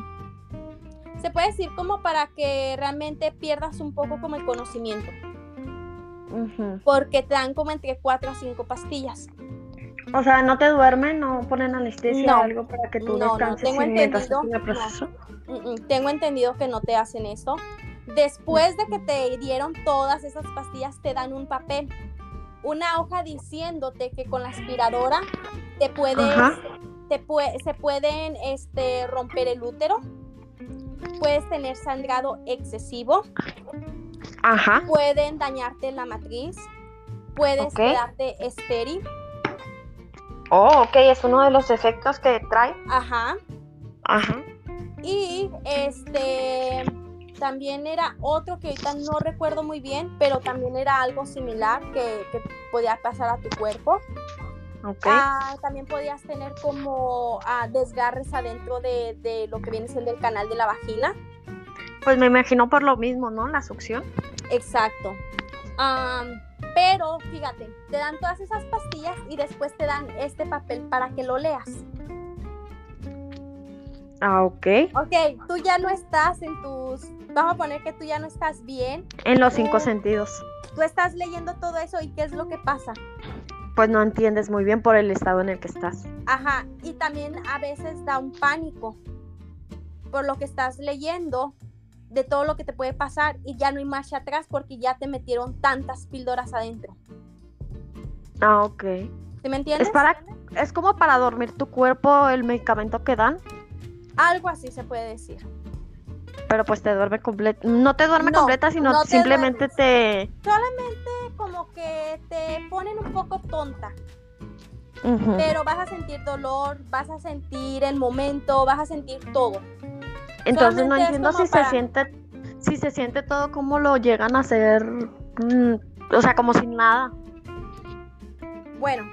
se puede decir como para que realmente pierdas un poco como el conocimiento, porque te dan como entre 4 a 5 pastillas. O sea, ¿no te duermen? ¿No ponen anestesia No. o algo para que tú No, no, descanses tengo y mientras entendido, en el no. proceso? Mm, mm, Tengo entendido que no te hacen eso. Después de que te dieron todas esas pastillas, te dan un papel, una hoja diciéndote que con la aspiradora te puedes, Ajá. Te se pueden este, romper el útero, puedes tener sangrado excesivo, Ajá. pueden dañarte la matriz, puedes Ok. quedarte estéril, Oh, ok, es uno de los efectos que trae. ajá, Ajá. y este también era otro que ahorita no recuerdo muy bien, pero también era algo similar que, que podía pasar a tu cuerpo. Ah, también podías tener como ah, desgarres adentro de, de lo que viene siendo el canal de la vagina. Pues me imagino por lo mismo, ¿no? La succión. Exacto. Am, pero fíjate, te dan todas esas pastillas y después te dan este papel para que lo leas. Ah, ok. Ok, tú ya no estás en tus... Vamos a poner que tú ya no estás bien. En los cinco sentidos. Tú estás leyendo todo eso y ¿qué es lo que pasa? Pues no entiendes muy bien por el estado en el que estás. Ajá, y también a veces da un pánico por lo que estás leyendo, de todo lo que te puede pasar y ya no hay marcha atrás porque ya te metieron tantas píldoras adentro. Ah, ok. ¿Sí me entiendes? Es para, es como para dormir tu cuerpo el medicamento que dan, Algo así se puede decir. Pero pues te duerme completa. No te duerme No, completa, sino no te simplemente te. Solamente como que te ponen un poco tonta, pero vas a sentir dolor, vas a sentir el momento, vas a sentir todo. Entonces no solamente entiendo si para- se siente, si se siente todo como lo llegan a hacer, mm, o sea, como sin nada. Bueno,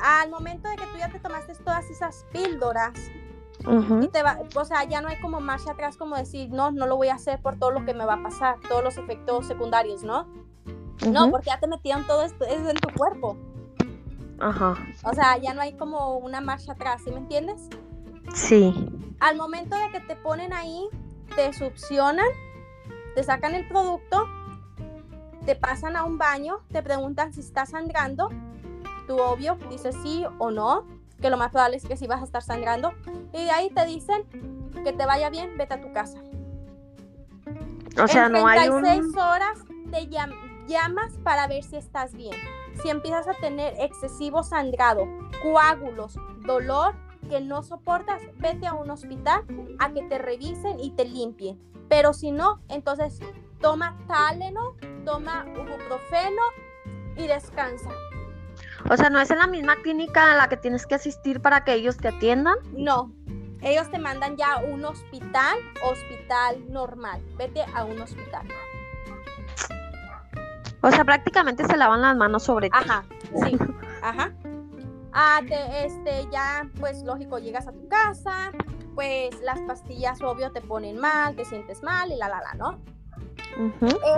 al momento de que tú ya te tomaste todas esas píldoras, y Ujú. te va, o sea, ya no hay como marcha atrás como decir, no, no lo voy a hacer por todo lo que me va a pasar, todos los efectos secundarios, ¿no? No, Ujú. porque ya te metieron todo esto eso en tu cuerpo. Ajá. O sea, ya no hay como una marcha atrás, ¿sí me entiendes? Sí. Al momento de que te ponen ahí, te succionan, te sacan el producto, te pasan a un baño, te preguntan si estás sangrando, tú obvio dices sí o no, que lo más probable es que sí vas a estar sangrando, y de ahí te dicen que te vaya bien, vete a tu casa. O sea, en no hay 36 un. horas te llam- llamas para ver si estás bien. Si empiezas a tener excesivo sangrado, coágulos, dolor que no soportas, vete a un hospital a que te revisen y te limpien. Pero si no, entonces toma Taleno, toma ibuprofeno y descansa. O sea, no es en la misma clínica a la que tienes que asistir para que ellos te atiendan. No, ellos te mandan ya a un hospital, hospital normal. Vete a un hospital. O sea, prácticamente se lavan las manos sobre ti. Ajá, sí, ajá. Ah, te- este, ya, pues lógico, llegas a tu casa, pues las pastillas, obvio, te ponen mal, te sientes mal y la, la, la, ¿no?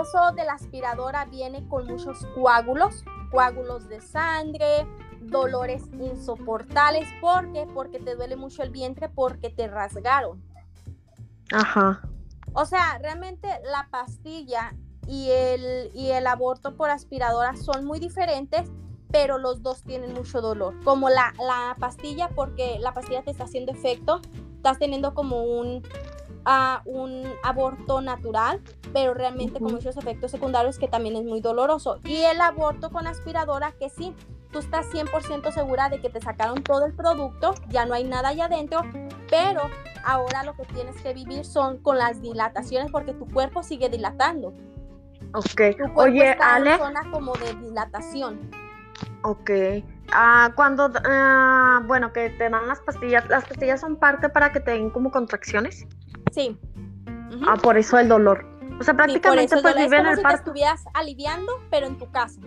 Eso de la aspiradora viene con muchos coágulos, coágulos de sangre, dolores insoportables. ¿Por qué? Porque te duele mucho el vientre porque te rasgaron. Ajá. O sea, realmente la pastilla y el, y el aborto por aspiradora son muy diferentes, pero los dos tienen mucho dolor. Como la, la pastilla, porque la pastilla te está haciendo efecto, estás teniendo como un, ah, un aborto natural, pero realmente con muchos efectos secundarios que también es muy doloroso. Y el aborto con aspiradora, que sí, tú estás 100% segura de que te sacaron todo el producto, ya no hay nada allá adentro, pero ahora lo que tienes que vivir son con las dilataciones porque tu cuerpo sigue dilatando. Ok. Tu Oye, está Ale. en zona como de dilatación. Ok. Ah, cuando, ah, bueno, que te dan las pastillas, las pastillas son parte para que te den como contracciones. Sí. Ah, por eso el dolor. O sea, prácticamente pues dolor es como el si te parto. estuvieras aliviando, pero en tu casa.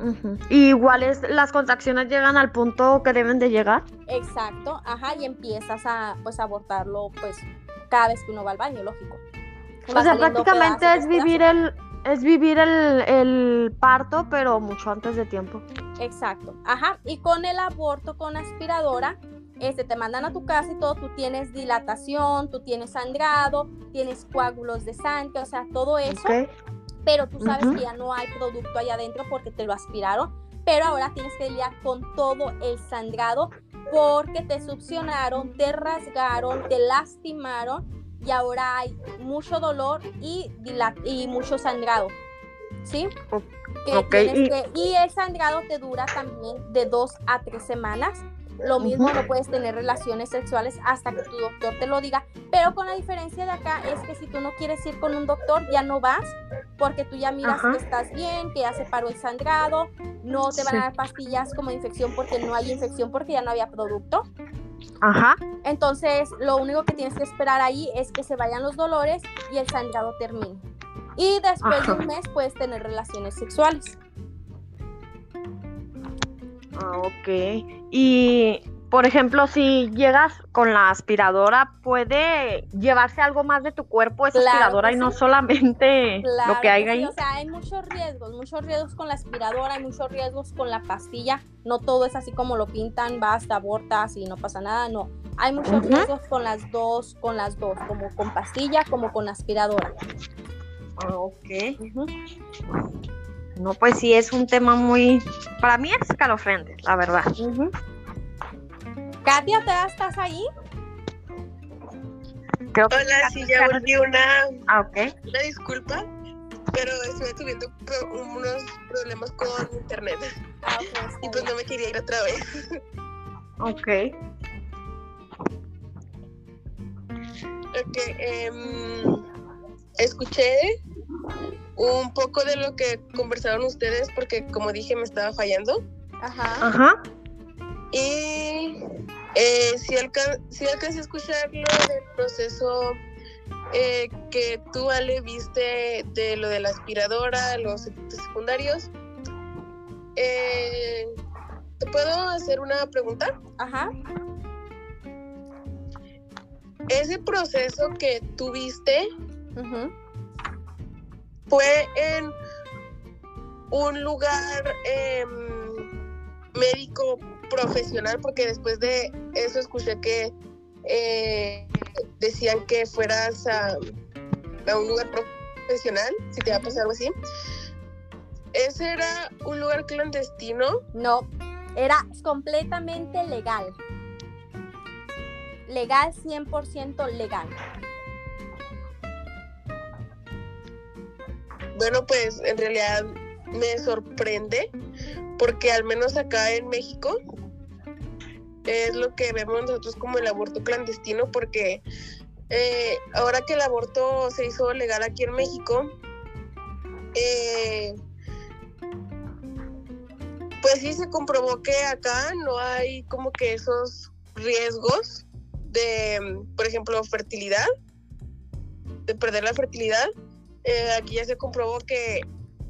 Ujú. Y igual es, las contracciones llegan al punto que deben de llegar. Exacto, ajá, y empiezas a pues a abortarlo pues cada vez que uno va al baño, lógico. O sea, prácticamente pedazo es vivir el, es vivir el, el parto, pero mucho antes de tiempo. Exacto, ajá. Y con el aborto con aspiradora, este, te mandan a tu casa y todo, tú tienes dilatación, tú tienes sangrado, tienes coágulos de sangre, o sea, todo eso, Ok. pero tú sabes que ya no hay producto allá adentro porque te lo aspiraron, pero ahora tienes que lidiar con todo el sangrado porque te succionaron, te rasgaron, te lastimaron y ahora hay mucho dolor y, y mucho sangrado, ¿sí? O- Que ok, tienes y- que- y el sangrado te dura también de dos a tres semanas. Lo mismo no puedes tener relaciones sexuales hasta que tu doctor te lo diga, pero con la diferencia de acá es que si tú no quieres ir con un doctor ya no vas porque tú ya miras Ajá. que estás bien, que ya se paró el sangrado, no te van Sí. a dar pastillas como infección porque no hay infección porque ya no había producto. Ajá. Entonces, lo único que tienes que esperar ahí es que se vayan los dolores y el sangrado termine. Y después Ajá. de un mes puedes tener relaciones sexuales. Ah, ok. Y por ejemplo, si llegas con la aspiradora, puede llevarse algo más de tu cuerpo esa Claro aspiradora que y no sí. solamente Claro lo que hay sí, ahí. O sea, hay muchos riesgos, muchos riesgos con la aspiradora, hay muchos riesgos con la pastilla. No todo es así como lo pintan, vas, te abortas y no pasa nada. No, hay muchos Ujú. riesgos con las dos, con las dos, como con pastilla, como con aspiradora. Ah, ok. Ujú. No, pues sí, es un tema muy, para mí es escalofriante, la verdad. Katia, ¿te estás ahí? Creo que Hola, sí, ya volví una, Ah, ok. una disculpa, pero estuve tuviendo pro- unos problemas con internet Ah, está y pues no me quería ir otra vez. Ok. Ok, em, escuché un poco de lo que conversaron ustedes porque como dije me estaba fallando Ajá. Ajá. y eh, sí, alcan sí alcancé a escuchar lo del proceso eh, que tú Ale viste de lo de la aspiradora, los efectos secundarios. Eh, ¿Te puedo hacer una pregunta? Ajá. Ese proceso que tú viste ujú. Fue en un lugar em, médico profesional, porque después de eso escuché que eh, decían que fueras a, a un lugar profesional, si te va a pasar algo así. Ese era un lugar clandestino. No, era completamente legal. Legal, 100% legal. Bueno, pues en realidad me sorprende, porque al menos acá en México es lo que vemos nosotros como el aborto clandestino, porque eh, ahora que el aborto se hizo legal aquí en México, eh, pues sí se comprobó que acá no hay como que esos riesgos de, por ejemplo, fertilidad, de perder la fertilidad. Eh, aquí ya se comprobó que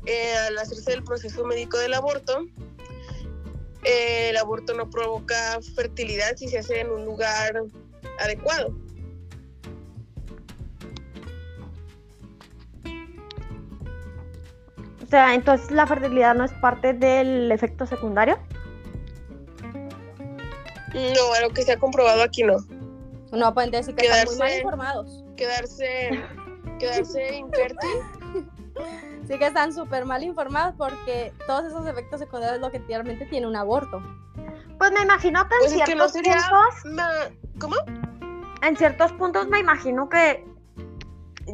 eh, al hacerse el proceso médico del aborto, eh, el aborto no provoca fertilidad si se hace en un lugar adecuado. O sea, entonces la fertilidad no es parte del efecto secundario. No, a lo que se ha comprobado aquí no. No, pueden decir que están muy mal Quedarse- informados. Quedarse, quedarse infértil. [LAUGHS] Sí que están súper mal informados porque todos esos efectos secundarios es lo que realmente tiene un aborto. Pues me imagino que en Pues es que no ciertos sería. puntos, ma- ¿Cómo? en ciertos puntos me imagino que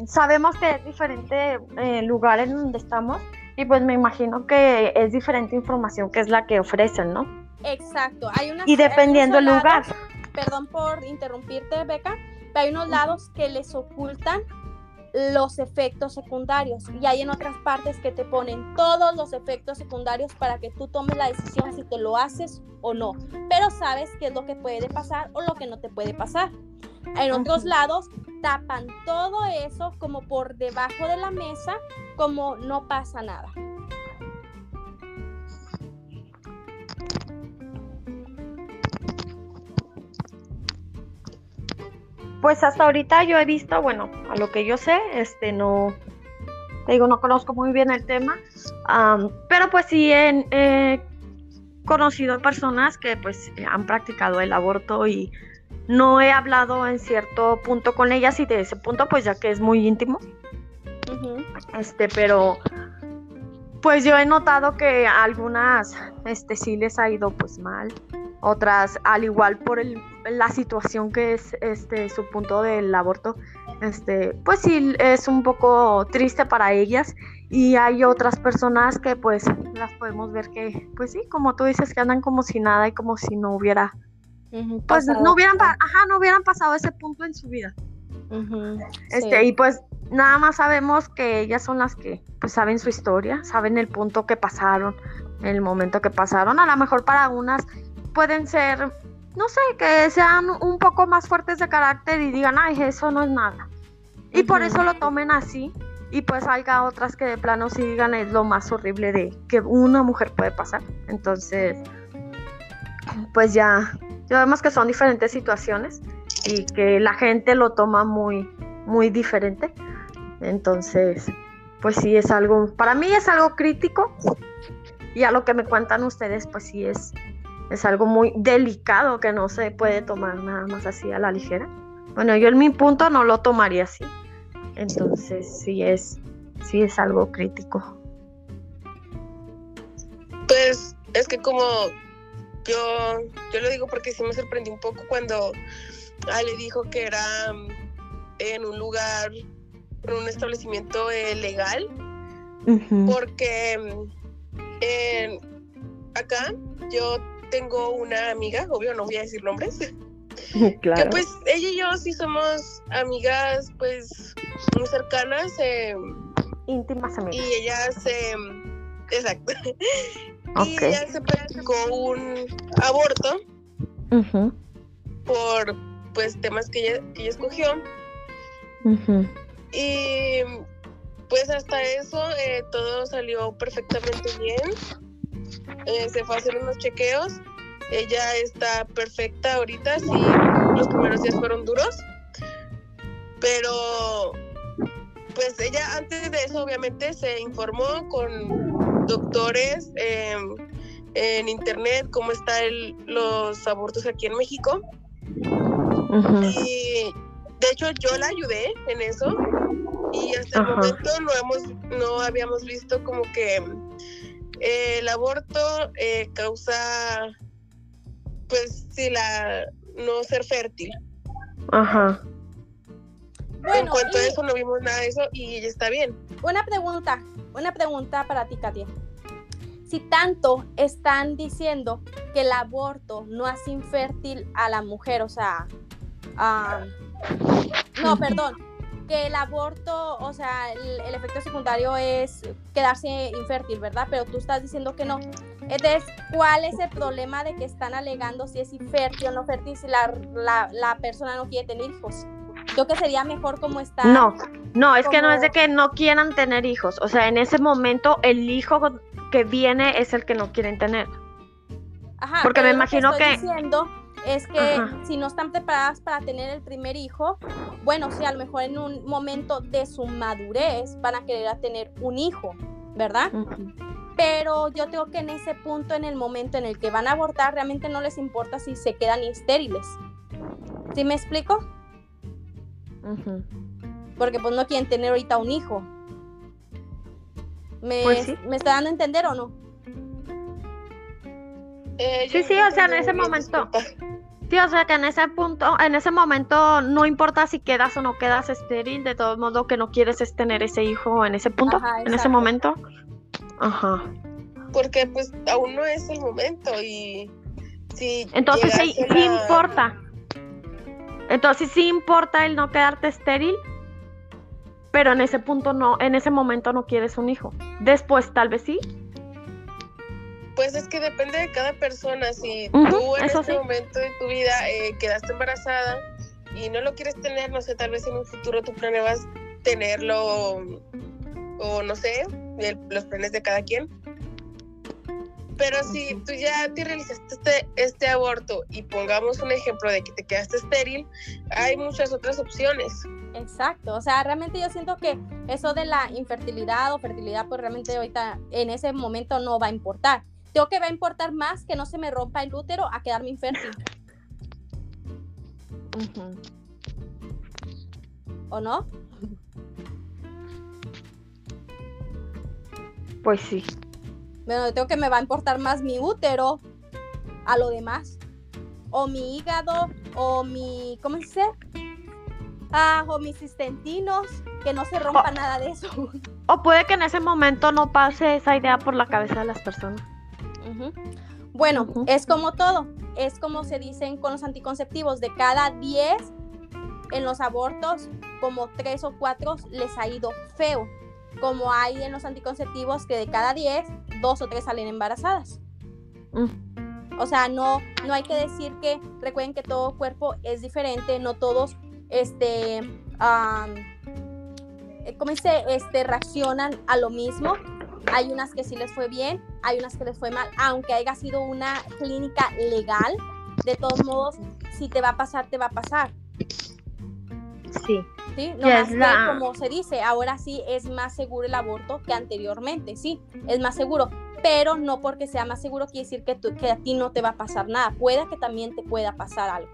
sabemos que es diferente el lugar en donde estamos y pues me imagino que es diferente información que es la que ofrecen, ¿no? Exacto. Hay unas, Y dependiendo el unos lugar. lados- perdón por interrumpirte, Beca, pero hay unos lados que les ocultan los efectos secundarios y hay en otras partes que te ponen todos los efectos secundarios para que tú tomes la decisión si te lo haces o no, pero sabes qué es lo que puede pasar o lo que no te puede pasar. En otros lados tapan todo eso como por debajo de la mesa, como no pasa nada. Pues hasta ahorita yo he visto, bueno, a lo que yo sé, este no, te digo, no conozco muy bien el tema, pero pues sí he he conocido personas que pues han practicado el aborto y no he hablado en cierto punto con ellas y de ese punto pues ya que es muy íntimo, este, pero pues yo he notado que a algunas este sí les ha ido pues mal, otras al igual por el, la situación que es este su punto del aborto, este pues sí es un poco triste para ellas y hay otras personas que pues las podemos ver que pues sí, como tú dices que andan como si nada y como si no hubiera pues pasado. no hubieran ajá, no hubieran pasado ese punto en su vida. Este, sí. y pues nada más sabemos que ellas son las que pues saben su historia, saben el punto que pasaron, el momento que pasaron. A lo mejor para unas pueden ser, no sé, que sean un poco más fuertes de carácter y digan, ay, eso no es nada. Y por eso lo tomen así. Y pues haya otras que de plano sí digan es lo más horrible de que una mujer puede pasar. Entonces, pues ya vemos que son diferentes situaciones y que la gente lo toma muy, muy diferente. Entonces, pues sí es algo, para mí es algo crítico y a lo que me cuentan ustedes, pues sí es, es algo muy delicado que no se puede tomar nada más así a la ligera. Bueno, yo en mi punto no lo tomaría así. Entonces sí es, sí es algo crítico. Pues es que como yo, yo lo digo porque sí me sorprendí un poco cuando Ale dijo que era mm, en un lugar, en un establecimiento eh, legal, porque mm, acá yo tengo una amiga, obvio no voy a decir nombres, [LAUGHS] claro. que pues ella y yo sí somos amigas pues muy cercanas. Eh, Íntimas amigas. Y ella se... Exacto. [LAUGHS] Y ella se practicó un aborto por pues temas que ella, que ella escogió. Y pues hasta eso eh, todo salió perfectamente bien. Eh, se fue a hacer unos chequeos. Ella está perfecta ahorita, sí, los primeros días fueron duros. Pero pues ella antes de eso obviamente se informó con doctores em, en internet cómo están los abortos aquí en México. Y de hecho yo la ayudé en eso y hasta el momento no hemos no habíamos visto como que eh, el aborto eh, causa pues si la no ser fértil. Ajá. Bueno, en cuanto a eso no vimos nada de eso y ya está bien. Una pregunta, una pregunta para ti, Katia. Si tanto están diciendo que el aborto no hace infértil a la mujer, o sea, no, perdón, que el aborto, o sea, el, efecto secundario es quedarse infértil, ¿verdad? Pero tú estás diciendo que no. Entonces, ¿cuál es el problema de que están alegando si es infértil o no fértil si la, la persona no quiere tener hijos? Creo que sería mejor como está. No, no, es que no es de que no quieran tener hijos. O sea, en ese momento el hijo que viene es el que no quieren tener. Ajá, Porque me imagino que... Diciendo es que si no están preparadas para tener el primer hijo, bueno, sí, a lo mejor en un momento de su madurez van a querer tener un hijo, ¿verdad? Pero yo creo que en ese punto, en el momento en el que van a abortar, realmente no les importa si se quedan estériles. ¿Sí me explico? Porque pues no quieren tener ahorita un hijo. ¿Me, pues ¿me está dando a entender o no? Eh, sí, sí, o sea, en ese momento. Sí, o sea que en ese punto, en ese momento no importa si quedas o no quedas estéril, de todos modos que no quieres es tener ese hijo en ese punto, en ese momento. Ajá. Porque pues aún no es el momento y si Entonces sí, sí importa. Entonces sí importa el no quedarte estéril, pero en ese punto no, en ese momento no quieres un hijo. Después tal vez sí. Pues es que depende de cada persona. Si tú en ese momento de tu vida eh, quedaste embarazada y no lo quieres tener, no sé, tal vez en un futuro tú planeas tenerlo o no sé, los planes de cada quien. Pero si tú ya te realizaste este, este aborto y pongamos un ejemplo de que te quedaste estéril, hay muchas otras opciones. Exacto, o sea, realmente yo siento que eso de la infertilidad o fertilidad, pues realmente ahorita en ese momento no va a importar. Tengo que va a importar más que no se me rompa el útero a quedarme infértil. ¿O no? Pues sí. Bueno, tengo que me va a importar más mi útero a lo demás. O mi hígado, o mi, ¿cómo se dice? Ah, o mis intestinos, que no se rompa nada de eso. O puede que en ese momento no pase esa idea por la cabeza de las personas. Bueno, es como todo. Es como se dicen con los anticonceptivos. De cada 10 en los abortos, como 3 o 4 les ha ido feo como hay en los anticonceptivos que de cada 10, dos o tres salen embarazadas. Mm. O sea, no, no hay que decir que, recuerden que todo cuerpo es diferente, no todos, este, eh, ¿cómo dice? Este, reaccionan a lo mismo. Hay unas que sí les fue bien, hay unas que les fue mal, aunque haya sido una clínica legal, de todos modos, si te va a pasar, te va a pasar. Sí. ¿sí? No más es que, la- como se dice, ahora sí es más seguro el aborto que anteriormente, sí, es más seguro, pero no porque sea más seguro quiere decir que, tú- que a ti no te va a pasar nada, puede que también te pueda pasar algo.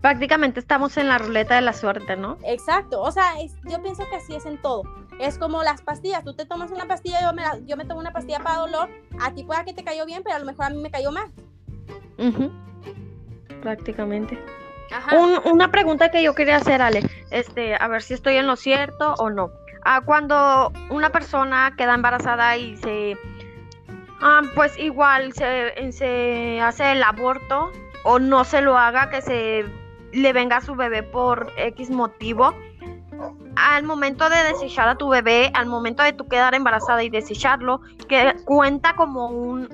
Prácticamente estamos en la ruleta de la suerte, ¿no? Exacto, o sea, es- yo pienso que así es en todo. Es como las pastillas, tú te tomas una pastilla, yo me, la- yo me tomo una pastilla para dolor, a ti pueda que te cayó bien, pero a lo mejor a mí me cayó mal. Ujú. Prácticamente. Ajá. Un- una pregunta que yo quería hacer, Ale, este, a ver si estoy en lo cierto o no. Ah, cuando una persona queda embarazada y se, ah, pues igual se, se hace el aborto o no se lo haga, que se le venga a su bebé por X motivo, al momento de desechar a tu bebé, al momento de tú quedar embarazada y desecharlo, que cuenta como un,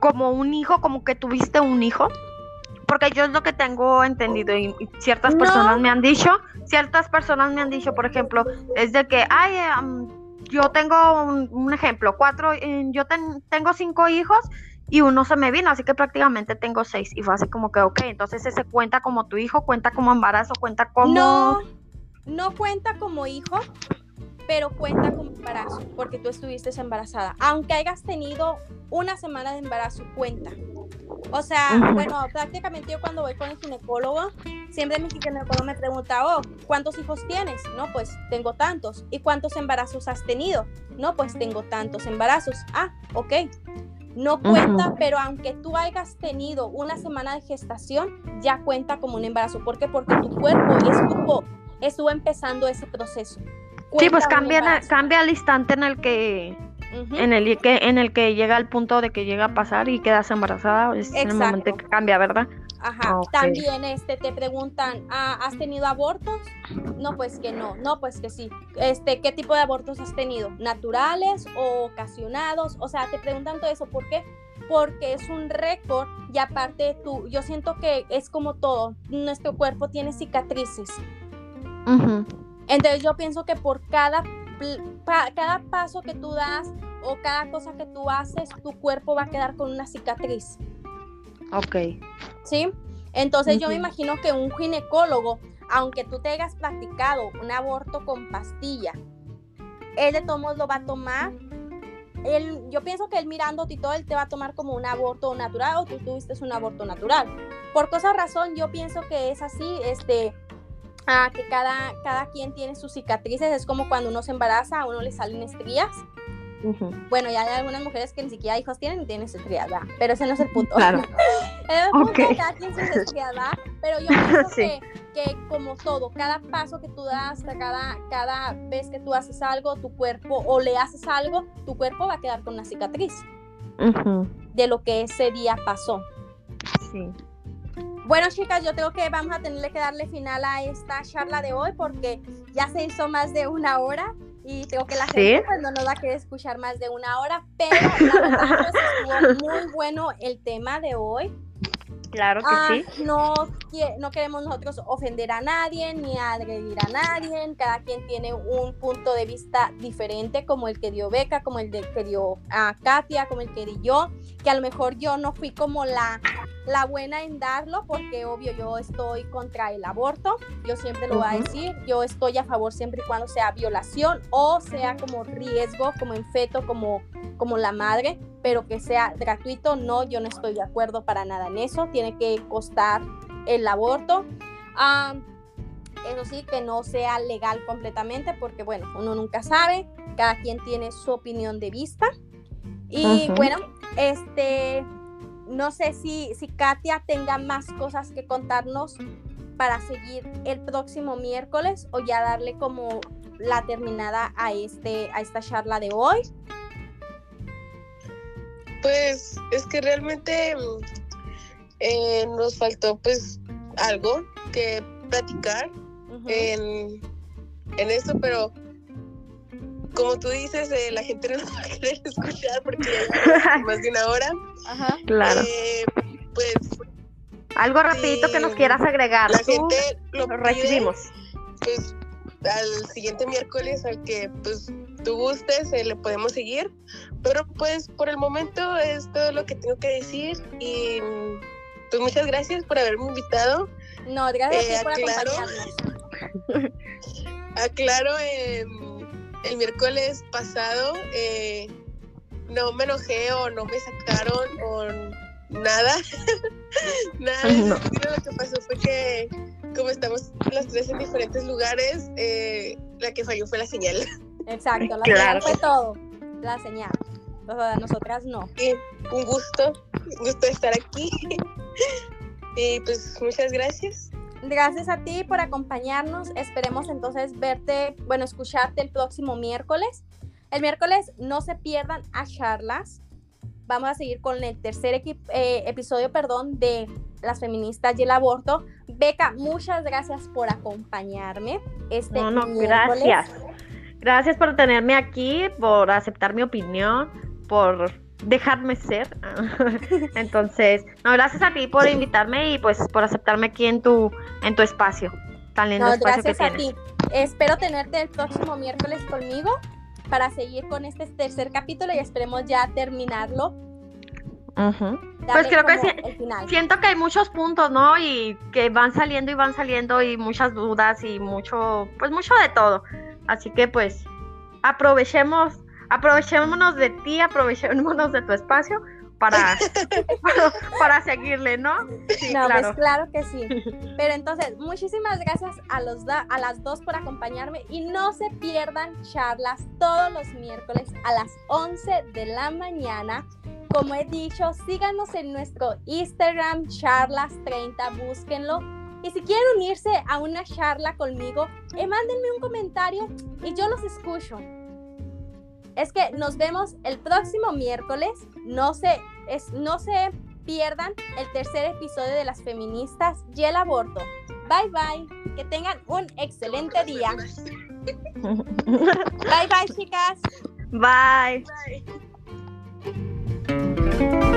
como un hijo, como que tuviste un hijo. Porque yo es lo que tengo entendido y, ciertas No. personas me han dicho, ciertas personas me han dicho, por ejemplo, es de que, ay, am, yo tengo un, un ejemplo, cuatro, yo ten- tengo cinco hijos y uno se me vino, así que prácticamente tengo seis. Y fue así como que, ok, entonces ese cuenta como tu hijo, cuenta como embarazo, cuenta como... No, no cuenta como hijo, pero cuenta como embarazo, porque tú estuviste embarazada. Aunque hayas tenido una semana de embarazo, cuenta. O sea, bueno, prácticamente yo cuando voy con el ginecólogo, siempre mi ginecólogo me pregunta, oh, ¿cuántos hijos tienes? No, pues tengo tantos. ¿Y cuántos embarazos has tenido? No, pues tengo tantos embarazos. Ah, ok. No cuenta, pero aunque tú hayas tenido una semana de gestación, ya cuenta como un embarazo. ¿Por qué? Porque tu cuerpo estuvo, estuvo empezando ese proceso. Sí, pues cambia, cambia al instante en el que en el que en el que llega el punto de que llega a pasar y quedas embarazada, es el momento que cambia, ¿verdad? Ajá. También este te preguntan, "Ah, ¿has tenido abortos? No, pues que no. No, pues que sí. Este, ¿qué tipo de abortos has tenido? ¿Naturales o ocasionados? O sea, te preguntan todo eso, ¿por qué? Porque es un récord y aparte tú, yo siento que es como todo, nuestro cuerpo tiene cicatrices. Entonces yo pienso que por cada, pa- cada paso que tú das o cada cosa que tú haces, tu cuerpo va a quedar con una cicatriz. Ok. ¿sí? Entonces yo me imagino que un ginecólogo, aunque tú te hayas practicado un aborto con pastilla, él de todos lo va a tomar. Él, yo pienso que él mirándote y todo, él te va a tomar como un aborto natural o tú tuviste un aborto natural. Por cosa razón, yo pienso que es así, este, ah, que cada, cada quien tiene sus cicatrices. Es como cuando uno se embaraza, a uno le salen estrías. Bueno, ya hay algunas mujeres que ni siquiera hijos tienen y tienen estrías, ¿verdad? Pero ese no es el punto. Claro. [LAUGHS] El punto Ok. es cada quien sus estrías, ¿verdad? Pero yo [LAUGHS] pienso Sí. que, que como todo, cada paso que tú das, cada, cada vez que tú haces algo, tu cuerpo, o le haces algo, tu cuerpo va a quedar con una cicatriz de lo que ese día pasó. Sí. Bueno, chicas, yo creo que vamos a tenerle que darle final a esta charla de hoy porque ya se hizo más de una hora y creo que la Sí. gente pues, no nos va a querer escuchar más de una hora, pero la verdad pues, estuvo [LAUGHS] muy bueno el tema de hoy. Claro que Ah, sí. no, no queremos nosotros ofender a nadie ni agredir a nadie. Cada quien tiene un punto de vista diferente, como el que dio Beca, como el de, que dio a Katia, como el que di yo. Que a lo mejor yo no fui como la, la buena en darlo, porque obvio yo estoy contra el aborto. Yo siempre lo voy a decir. Yo estoy a favor siempre y cuando sea violación o sea como riesgo, como en feto, como, como la madre pero que sea gratuito, no, yo no estoy de acuerdo para nada en eso, tiene que costar el aborto. Ah, eso sí, que no sea legal completamente, porque bueno, uno nunca sabe, cada quien tiene su opinión de vista. Y bueno, este, no sé si, si Katia tenga más cosas que contarnos para seguir el próximo miércoles o ya darle como la terminada a, este, a esta charla de hoy. Pues es que realmente mm, eh, nos faltó pues algo que platicar en, en esto, pero como tú dices, eh, la gente no nos va a querer [LAUGHS] escuchar porque ya más de una hora. Ajá. Claro. Eh, pues Algo rapidito que nos quieras agregar. la Tú gente lo recibimos. pues al siguiente miércoles al que pues tú gustes eh, le podemos seguir pero pues por el momento es todo lo que tengo que decir y pues muchas gracias por haberme invitado. No, gracias Eh, a ti por aclaro. acompañarnos. Aclaro, em, el miércoles pasado eh, no me enojé o no me sacaron o nada. [LAUGHS] nada. No. Lo que pasó fue que como estamos las tres en diferentes lugares, eh, la que falló fue la señal. Exacto, la Claro. señal fue todo. La señal. O sea, nosotras no. Y un gusto, un gusto estar aquí. [LAUGHS] y pues muchas gracias. Gracias a ti por acompañarnos. Esperemos entonces verte, bueno, escucharte el próximo miércoles. El miércoles no se pierdan a charlas. Vamos a seguir con el tercer eh, episodio, perdón, de las feministas y el aborto. Beca, muchas gracias por acompañarme. Este No, no, miércoles. gracias. Gracias por tenerme aquí, por aceptar mi opinión, por dejarme ser. [LAUGHS] Entonces, no, gracias a ti por invitarme y pues por aceptarme aquí en tu, en tu espacio. Tan lindo No, espacio gracias que a tienes. ti. Espero tenerte el próximo miércoles conmigo para seguir con este tercer capítulo y esperemos ya terminarlo. Ujú. darle creo que final. Siento que hay muchos puntos, ¿no? Y que van saliendo y van saliendo y muchas dudas y mucho, pues mucho de todo. Así que pues aprovechemos, aprovechémonos de ti, aprovechémonos de tu espacio para, [LAUGHS] para, para seguirle, ¿no? Sí, No, claro. pues claro que sí. [LAUGHS] Pero entonces, muchísimas gracias a, los da- a las dos por acompañarme y no se pierdan charlas todos los miércoles a las 11 de la mañana. Como he dicho, síganos en nuestro Instagram, charlas30, búsquenlo. Y si quieren unirse a una charla conmigo, eh, mándenme un comentario y yo los escucho. Es que nos vemos el próximo miércoles. No se, es, no se pierdan el tercer episodio de las feministas y el aborto. Bye bye. Que tengan un excelente día. [LAUGHS] Bye bye, chicas. Bye. Bye.